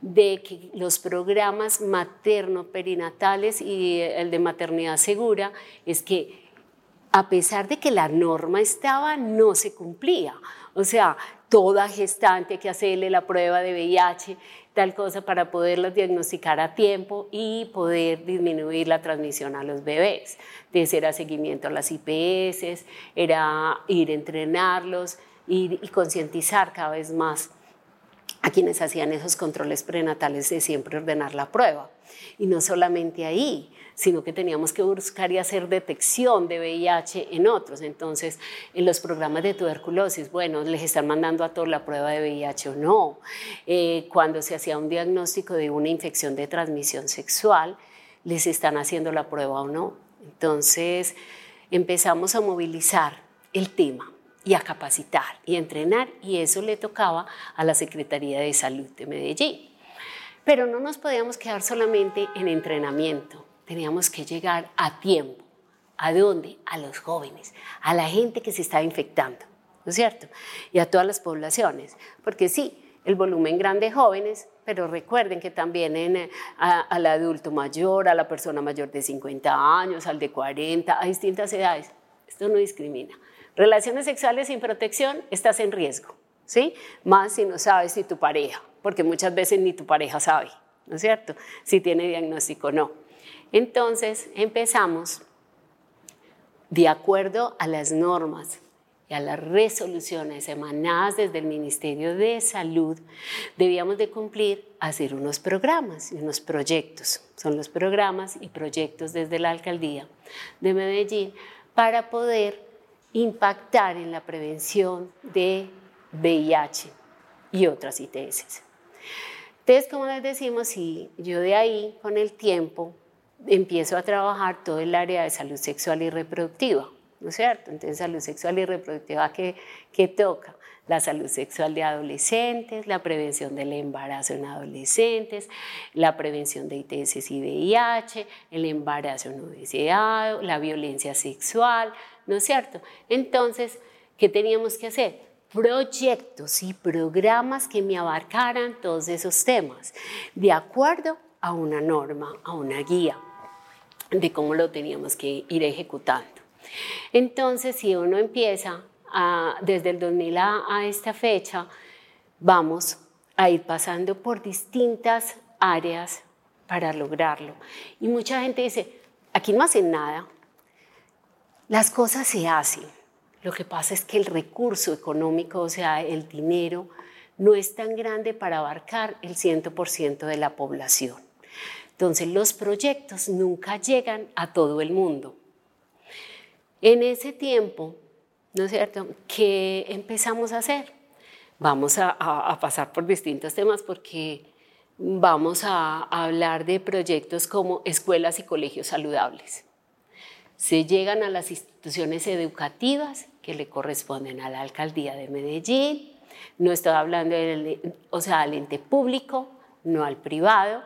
de que los programas materno-perinatales y el de maternidad segura es que a pesar de que la norma estaba, no se cumplía. O sea, toda gestante que hacerle la prueba de VIH, tal cosa para poderlos diagnosticar a tiempo y poder disminuir la transmisión a los bebés. Entonces era seguimiento a las IPS, era ir a entrenarlos y concientizar cada vez más a quienes hacían esos controles prenatales de siempre ordenar la prueba. Y no solamente ahí, sino que teníamos que buscar y hacer detección de VIH en otros. Entonces, en los programas de tuberculosis, bueno, les están mandando a todos la prueba de VIH o no. Eh, cuando se hacía un diagnóstico de una infección de transmisión sexual, les están haciendo la prueba o no. Entonces, empezamos a movilizar el tema y a capacitar y entrenar y eso le tocaba a la Secretaría de Salud de Medellín. Pero no nos podíamos quedar solamente en entrenamiento teníamos que llegar a tiempo. ¿A dónde? A los jóvenes, a la gente que se está infectando, ¿no es cierto? Y a todas las poblaciones, porque sí, el volumen grande de jóvenes, pero recuerden que también en, eh, al adulto mayor, a la persona mayor de 50 años, al de 40, a distintas edades. Esto no discrimina. Relaciones sexuales sin protección, estás en riesgo, ¿sí? Más si no sabes si tu pareja, porque muchas veces ni tu pareja sabe, ¿no es cierto? Si tiene diagnóstico o no. Entonces empezamos, de acuerdo a las normas y a las resoluciones emanadas desde el Ministerio de Salud, debíamos de cumplir hacer unos programas y unos proyectos. Son los programas y proyectos desde la Alcaldía de Medellín para poder impactar en la prevención de VIH y otras ITS. Entonces, como les decimos, si yo de ahí, con el tiempo, empiezo a trabajar todo el área de salud sexual y reproductiva, ¿no es cierto? Entonces, salud sexual y reproductiva, ¿qué, qué toca? La salud sexual de adolescentes, la prevención del embarazo en adolescentes, la prevención de ITS y VIH, el embarazo no deseado, la violencia sexual, ¿no es cierto? Entonces, ¿qué teníamos que hacer? proyectos y programas que me abarcaran todos esos temas, de acuerdo a una norma, a una guía de cómo lo teníamos que ir ejecutando. Entonces, si uno empieza desde el 2000 a, esta fecha, vamos a ir pasando por distintas áreas para lograrlo. Y mucha gente dice, aquí no hacen nada, las cosas se hacen. Lo que pasa es que el recurso económico, o sea, el dinero, no es tan grande para abarcar el 100% de la población. Entonces los proyectos nunca llegan a todo el mundo. En ese tiempo, ¿no es cierto?, ¿qué empezamos a hacer? Vamos a, pasar por distintos temas porque vamos a, hablar de proyectos como escuelas y colegios saludables. Se llegan a las instituciones educativas que le corresponden a la alcaldía de Medellín. No estoy hablando del, o sea, al ente público, no al privado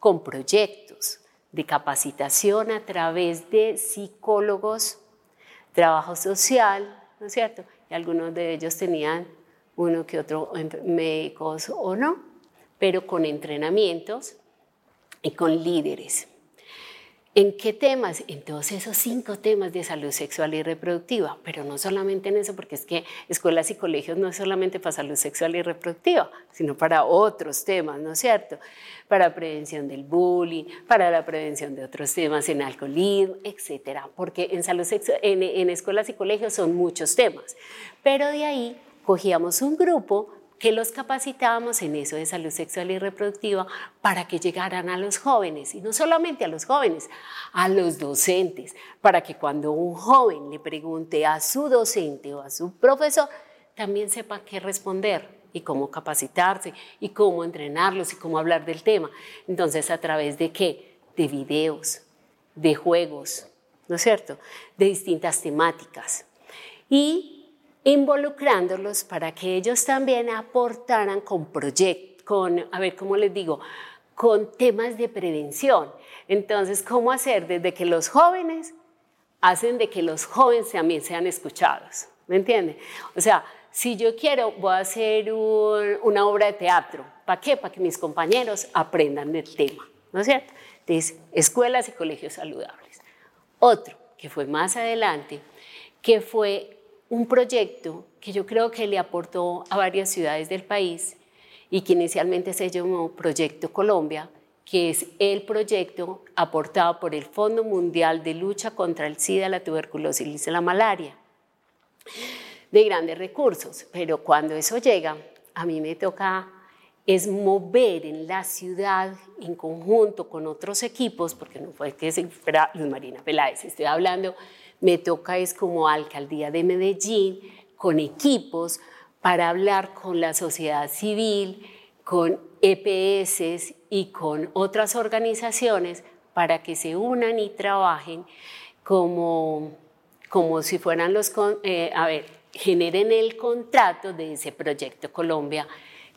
con proyectos de capacitación a través de psicólogos, trabajo social, ¿no es cierto? Y algunos de ellos tenían uno que otro médicos o no, pero con entrenamientos y con líderes. ¿En qué temas? En todos esos cinco temas de salud sexual y reproductiva, pero no solamente en eso, porque es que escuelas y colegios no es solamente para salud sexual y reproductiva, sino para otros temas, ¿no es cierto? Para prevención del bullying, para la prevención de otros temas en alcoholismo, etcétera, porque en salud sexual, en, en escuelas y colegios son muchos temas, pero de ahí cogíamos un grupo que los capacitábamos en eso de salud sexual y reproductiva para que llegaran a los jóvenes, y no solamente a los jóvenes, a los docentes, para que cuando un joven le pregunte a su docente o a su profesor, también sepa qué responder y cómo capacitarse y cómo entrenarlos y cómo hablar del tema. Entonces, ¿a través de qué? De videos, de juegos, ¿no es cierto? De distintas temáticas. Y involucrándolos para que ellos también aportaran con proyectos, con, a ver, ¿cómo les digo? con temas de prevención. Entonces, ¿cómo hacer desde que los jóvenes hacen de que los jóvenes también sean escuchados? ¿Me entiende? O sea, si yo quiero, voy a hacer una obra de teatro. ¿Para qué? Para que mis compañeros aprendan del tema, ¿no es cierto? Entonces, escuelas y colegios saludables. Otro, que fue más adelante, que fue un proyecto que yo creo que le aportó a varias ciudades del país y que inicialmente se llamó Proyecto Colombia, que es el proyecto aportado por el Fondo Mundial de Lucha contra el SIDA, la tuberculosis y la malaria, de grandes recursos. Pero cuando eso llega, a mí me toca es mover en la ciudad en conjunto con otros equipos, porque no fue que se fuera Luz Marina Peláez, estoy hablando, me toca es como alcaldía de Medellín, con equipos para hablar con la sociedad civil, con EPS y con otras organizaciones para que se unan y trabajen como, como si fueran los, eh, a ver, generen el contrato de ese proyecto Colombia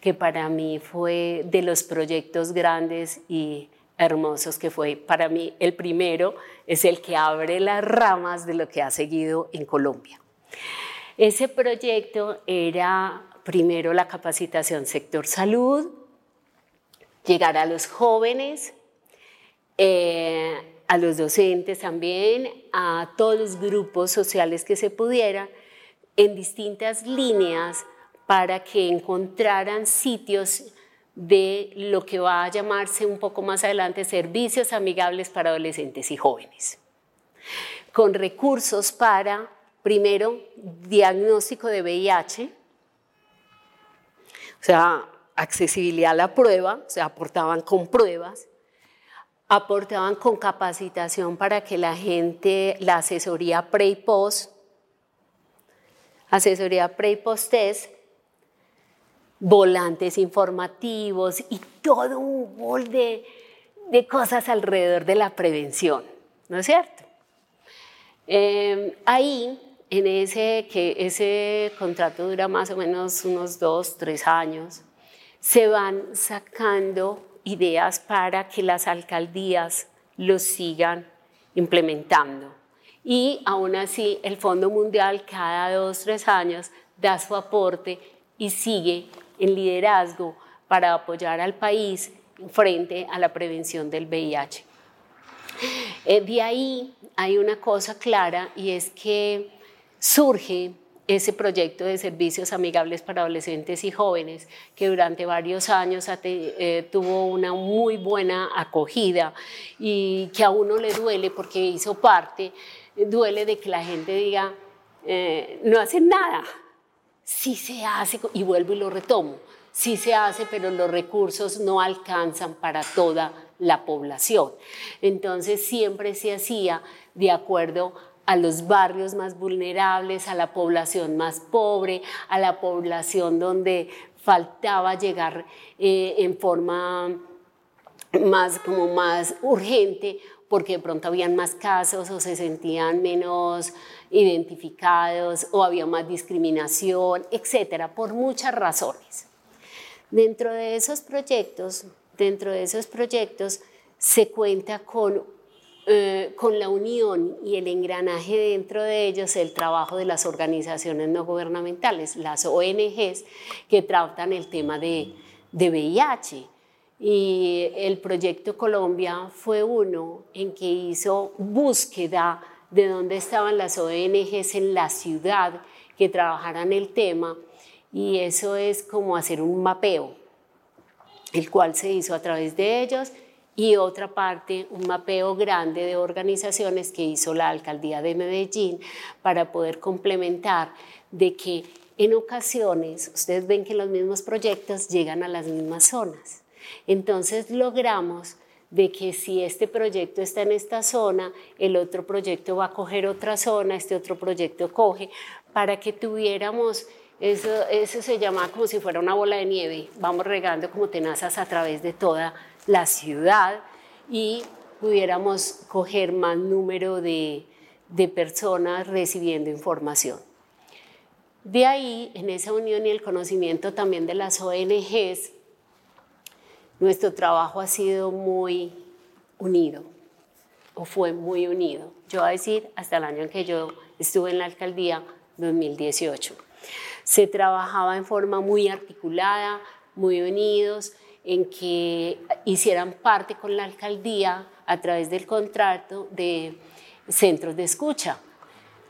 que para mí fue de los proyectos grandes y hermosos que fue para mí el primero, es el que abre las ramas de lo que ha seguido en Colombia. Ese proyecto era primero la capacitación sector salud, llegar a los jóvenes, eh, a los docentes también, a todos los grupos sociales que se pudieran, en distintas líneas para que encontraran sitios de lo que va a llamarse un poco más adelante servicios amigables para adolescentes y jóvenes, con recursos para, primero, diagnóstico de VIH, o sea, accesibilidad a la prueba, o sea, aportaban con pruebas, aportaban con capacitación para que la gente, la asesoría pre y post, asesoría pre y post test, volantes informativos y todo un bol de, cosas alrededor de la prevención, ¿no es cierto? Em, ahí, en ese, que ese contrato dura más o menos unos dos, tres años, se van sacando ideas para que las alcaldías lo sigan implementando. Y aún así, el Fondo Mundial cada dos, tres años da su aporte y sigue en liderazgo para apoyar al país frente a la prevención del VIH. Eh, de ahí hay una cosa clara y es que surge ese proyecto de servicios amigables para adolescentes y jóvenes que durante varios años eh, tuvo una muy buena acogida y que a uno le duele porque hizo parte, duele de que la gente diga, eh, no hacen nada, sí se hace, y vuelvo y lo retomo, sí se hace, pero los recursos no alcanzan para toda la población. Entonces siempre se hacía de acuerdo a los barrios más vulnerables, a la población más pobre, a la población donde faltaba llegar eh, en forma más, como más urgente, porque de pronto habían más casos o se sentían menos identificados o había más discriminación, etcétera, por muchas razones. Dentro de esos proyectos, dentro de esos proyectos se cuenta con, eh, con la unión y el engranaje dentro de ellos el trabajo de las organizaciones no gubernamentales, las ONGs que tratan el tema de, de VIH. Y el proyecto Colombia fue uno en que hizo búsqueda de dónde estaban las ONGs en la ciudad que trabajaran el tema y eso es como hacer un mapeo, el cual se hizo a través de ellos y otra parte, un mapeo grande de organizaciones que hizo la alcaldía de Medellín para poder complementar de que en ocasiones ustedes ven que los mismos proyectos llegan a las mismas zonas. Entonces logramos de que si este proyecto está en esta zona, el otro proyecto va a coger otra zona, este otro proyecto coge, para que tuviéramos, eso, eso se llama como si fuera una bola de nieve, vamos regando como tenazas a través de toda la ciudad y pudiéramos coger más número de, de personas recibiendo información. De ahí, en esa unión y el conocimiento también de las ONGs, nuestro trabajo ha sido muy unido, o fue muy unido. Yo voy a decir, hasta el año en que yo estuve en la alcaldía, 2018. Se trabajaba en forma muy articulada, muy unidos, en que hicieran parte con la alcaldía a través del contrato de centros de escucha.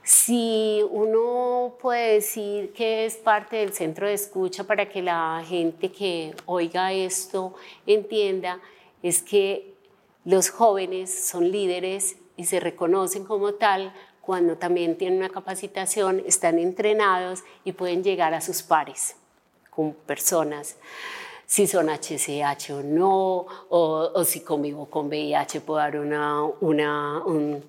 Si uno puede decir que es parte del centro de escucha para que la gente que oiga esto entienda, es que los jóvenes son líderes y se reconocen como tal cuando también tienen una capacitación, están entrenados y pueden llegar a sus pares con personas. Si son HCH o no, o, si convivo con VIH puedo dar una, una, un,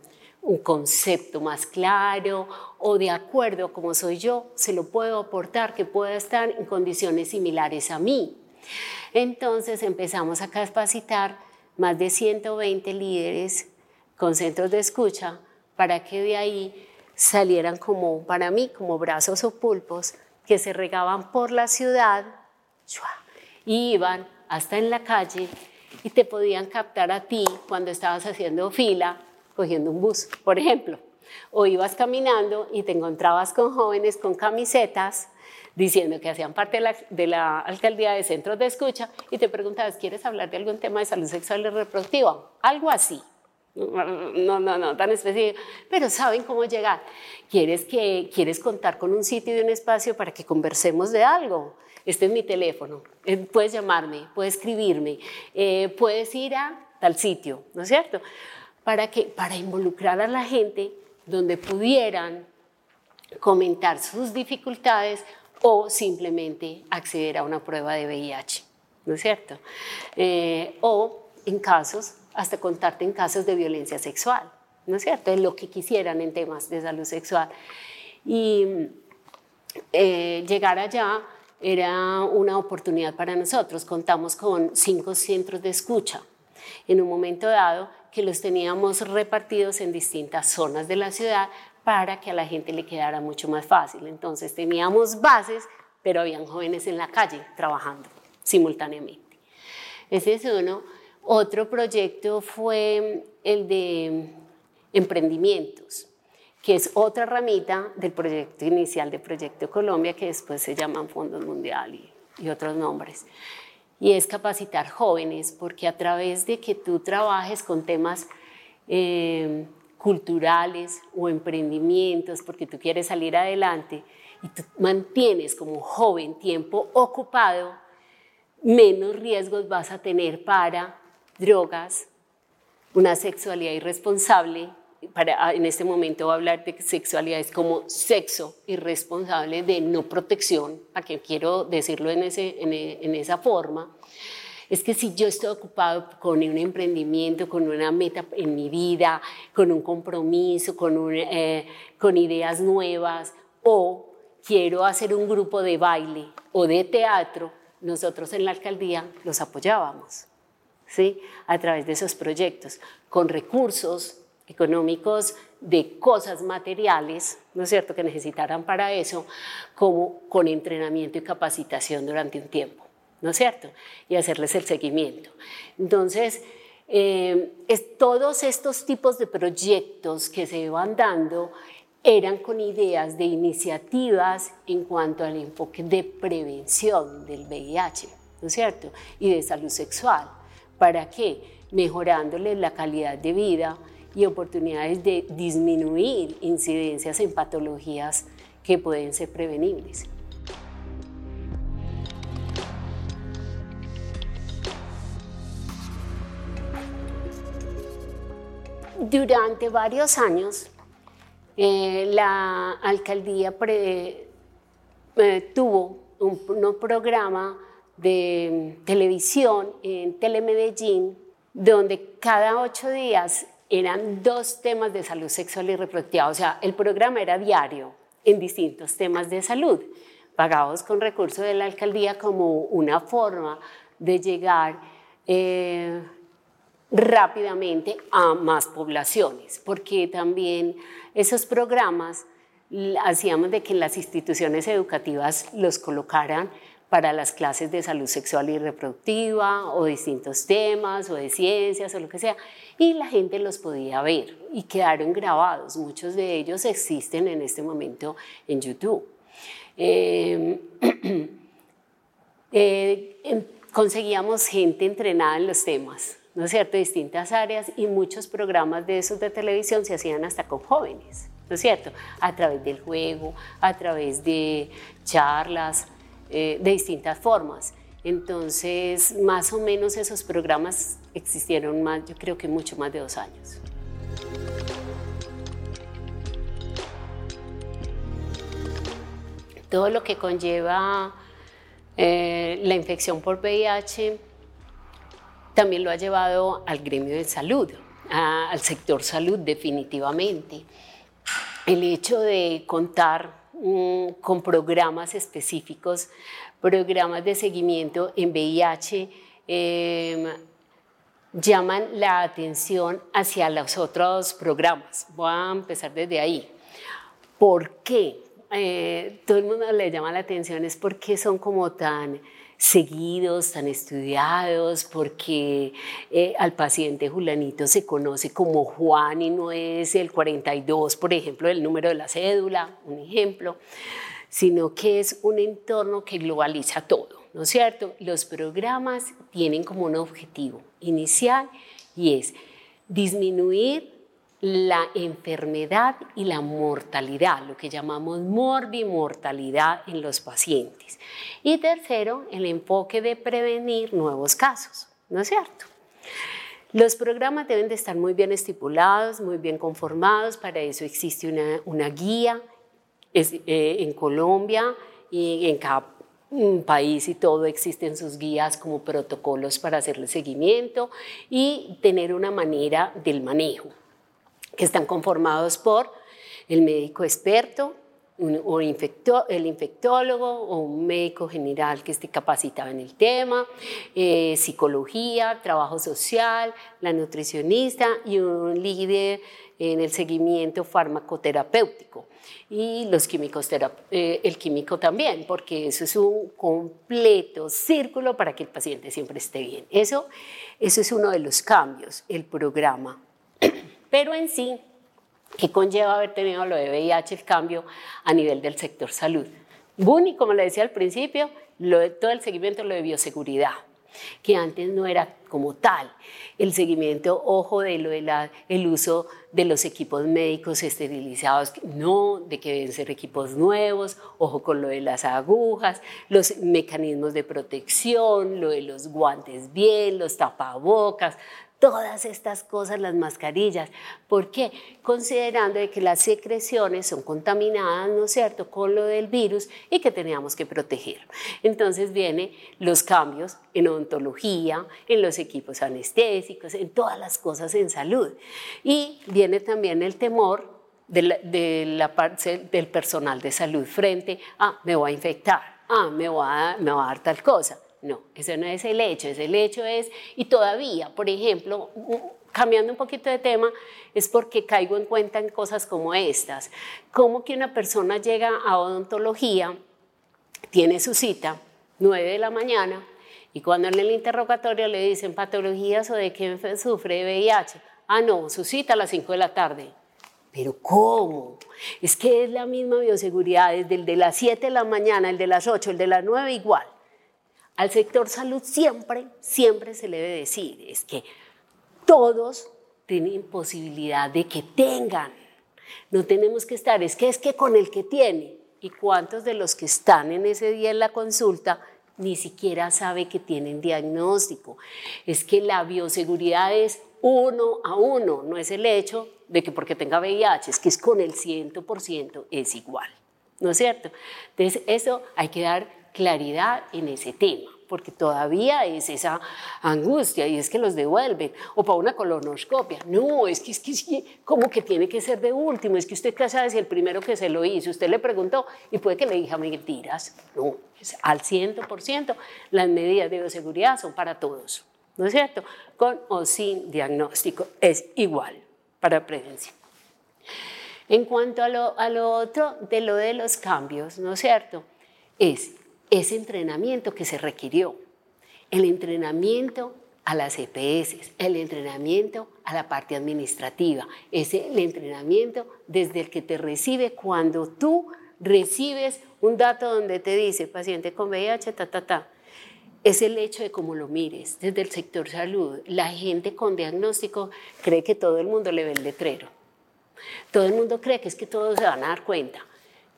un concepto más claro o de acuerdo a como soy yo, se lo puedo aportar que pueda estar en condiciones similares a mí. Entonces empezamos a capacitar más de 120 líderes con centros de escucha para que de ahí salieran como, para mí, como brazos o pulpos que se regaban por la ciudad y iban hasta en la calle y te podían captar a ti cuando estabas haciendo fila cogiendo un bus, por ejemplo. O ibas caminando y te encontrabas con jóvenes con camisetas diciendo que hacían parte de la, alcaldía de centros de escucha y te preguntabas, ¿quieres hablar de algún tema de salud sexual y reproductiva? Algo así. No, no, no, tan específico, pero saben cómo llegar. ¿Quieres, que, ¿Quieres contar con un sitio y un espacio para que conversemos de algo? Este es mi teléfono, eh, puedes llamarme, puedes escribirme, eh, puedes ir a tal sitio, ¿no es cierto? Para, que, para involucrar a la gente donde pudieran comentar sus dificultades o simplemente acceder a una prueba de VIH, ¿no es cierto? Eh, o en casos, hasta contarte en casos de violencia sexual, ¿no es cierto? En lo que quisieran en temas de salud sexual. Y eh, llegar allá era una oportunidad para nosotros. Contamos con cinco centros de escucha. En un momento dado que los teníamos repartidos en distintas zonas de la ciudad para que a la gente le quedara mucho más fácil. Entonces teníamos bases, pero habían jóvenes en la calle trabajando simultáneamente. Ese es uno. Otro proyecto fue el de emprendimientos, que es otra ramita del proyecto inicial de Proyecto Colombia, que después se llaman Fondos Mundial y, y otros nombres y es capacitar jóvenes, porque a través de que tú trabajes con temas eh, culturales o emprendimientos, porque tú quieres salir adelante y tú mantienes como joven tiempo ocupado, menos riesgos vas a tener para drogas, una sexualidad irresponsable para, ah, en este momento hablar de sexualidades como sexo irresponsable de no protección, a que quiero decirlo en, ese, en, esa forma, es que si yo estoy ocupado con un emprendimiento, con una meta en mi vida, con un compromiso, con, eh, con ideas nuevas, o quiero hacer un grupo de baile o de teatro, nosotros en la alcaldía los apoyábamos, ¿sí? A través de esos proyectos, con recursos económicos de cosas materiales, ¿no es cierto?, que necesitaran para eso, como con entrenamiento y capacitación durante un tiempo, ¿no es cierto? Y hacerles el seguimiento. Entonces, eh, todos estos tipos de proyectos que se van dando eran con ideas de iniciativas en cuanto al enfoque de prevención del VIH, ¿no es cierto? Y de salud sexual. ¿Para qué? Mejorándole la calidad de vida, y oportunidades de disminuir incidencias en patologías que pueden ser prevenibles. Durante varios años, eh, la alcaldía eh, tuvo un, un, programa de televisión en Telemedellín, donde cada ocho días eran dos temas de salud sexual y reproductiva. O sea, el programa era diario en distintos temas de salud, pagados con recursos de la alcaldía como una forma de llegar eh, rápidamente a más poblaciones, porque también esos programas hacíamos de que las instituciones educativas los colocaran para las clases de salud sexual y reproductiva o distintos temas o de ciencias o lo que sea. Y la gente los podía ver y quedaron grabados. Muchos de ellos existen en este momento en YouTube. Em, eh, em, conseguíamos gente entrenada en los temas, ¿no es cierto?, distintas áreas y muchos programas de esos de televisión se hacían hasta con jóvenes, ¿no es cierto?, a través del juego, a través de charlas, eh, de distintas formas. Entonces, más o menos esos programas existieron más, yo creo que mucho más de dos años. Todo lo que conlleva eh, la infección por VIH también lo ha llevado al gremio de salud, al sector salud definitivamente. El hecho de contar Mm, con programas específicos, programas de seguimiento en VIH, em, llaman la atención hacia los otros programas. Voy a empezar desde ahí. ¿Por qué? Eh, todo el mundo le llama la atención es porque son como tan seguidos, tan estudiados, porque eh, al paciente Julanito se conoce como Juan y no es el 42, por ejemplo, el número de la cédula, un ejemplo, sino que es un entorno que globaliza todo, ¿no es cierto? Los programas tienen como un objetivo inicial y es disminuir la enfermedad y la mortalidad, lo que llamamos morbimortalidad en los pacientes. Y tercero, el enfoque de prevenir nuevos casos, ¿no es cierto? Los programas deben de estar muy bien estipulados, muy bien conformados, para eso existe una, guía eh, en Colombia y en cada mm, país y todo existen sus guías como protocolos para hacerle seguimiento y tener una manera del manejo que están conformados por el médico experto, o el infectólogo o un médico general que esté capacitado en el tema, eh, psicología, trabajo social, la nutricionista y un líder en el seguimiento farmacoterapéutico y los químicos eh, el químico también, porque eso es un completo círculo para que el paciente siempre esté bien. Eso, eso es uno de los cambios, el programa pero en sí, ¿qué conlleva haber tenido lo de VIH, el cambio a nivel del sector salud? Buni, como le decía al principio, todo el seguimiento lo de bioseguridad, que antes no era como tal. El seguimiento, ojo, de lo de el uso de los equipos médicos esterilizados, no, de que deben ser equipos nuevos, ojo con lo de las agujas, los mecanismos de protección, lo de los guantes bien, los tapabocas, todas estas cosas, las mascarillas. ¿Por qué? Considerando que las secreciones son contaminadas, ¿no es cierto?, con lo del virus y que teníamos que proteger. Entonces vienen los cambios en odontología, en los equipos anestésicos, en todas las cosas en salud. Y viene también el temor de la, parte del personal de salud frente a, me voy a infectar, ah, me voy me va a dar tal cosa. No, ese no es el hecho, ese el hecho es, y todavía, por ejemplo, cambiando un poquito de tema, es porque caigo en cuenta en cosas como estas, como que una persona llega a odontología, tiene su cita, 9 de la mañana, y cuando en el interrogatorio le dicen patologías o de qué sufre de VIH, ah, no, su cita a las 5 de la tarde. Pero ¿cómo? Es que es la misma bioseguridad, desde el de las 7 de la mañana, el de las 8, el de las 9 igual. Al sector salud siempre, siempre se le debe decir, es que todos tienen posibilidad de que tengan. No tenemos que estar, es que es que con el que tiene. ¿Y cuántos de los que están en ese día en la consulta ni siquiera sabe que tienen diagnóstico? Es que la bioseguridad es uno a uno, no es el hecho de que porque tenga VIH, es que es con el 100% es igual. ¿No es cierto? Entonces, eso hay que dar claridad en ese tema, porque todavía es esa angustia y es que los devuelven, o para una colonoscopia. No, es que, es que, como que tiene que ser de último, es que usted qué sabe si el primero que se lo hizo, usted le preguntó y puede que le diga mentiras. No, es al 100% las medidas de bioseguridad son para todos, ¿no es cierto? Con o sin diagnóstico, es igual para prevención. En cuanto a lo, a lo otro, de lo de los cambios, ¿no es cierto? Es ese entrenamiento que se requirió, el entrenamiento a las EPS, el entrenamiento a la parte administrativa, es el entrenamiento desde el que te recibe cuando tú recibes un dato donde te dice paciente con VIH, ta, ta, ta. Es el hecho de cómo lo mires desde el sector salud. La gente con diagnóstico cree que todo el mundo le ve el letrero. Todo el mundo cree que es que todos se van a dar cuenta.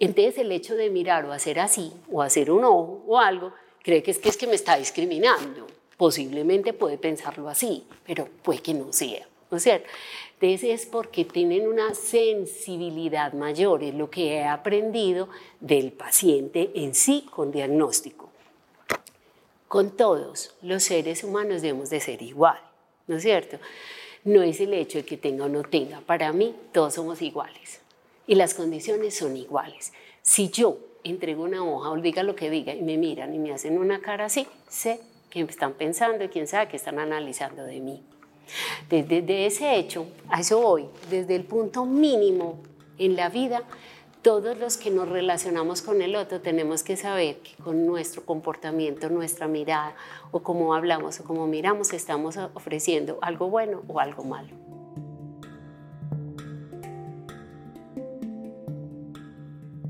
Entonces el hecho de mirar o hacer así, o hacer un ojo o algo, cree que es que, es que me está discriminando posiblemente puede pensarlo así, pero puede que no sea. ¿no es cierto? Entonces es porque tienen una sensibilidad mayor, es lo que he aprendido del paciente en sí con diagnóstico. Con todos los seres humanos debemos de ser igual, ¿no es cierto? No es el hecho de que tenga o no tenga, para mí todos somos iguales y las condiciones son iguales. Si yo entrego una hoja o diga lo que diga y me miran y me hacen una cara así, sé que están pensando y quién sabe que están analizando de mí. Desde, ese hecho, a eso voy, desde el punto mínimo en la vida, todos los que nos relacionamos con el otro tenemos que saber que con nuestro comportamiento, nuestra mirada o cómo hablamos o cómo miramos estamos ofreciendo algo bueno o algo malo.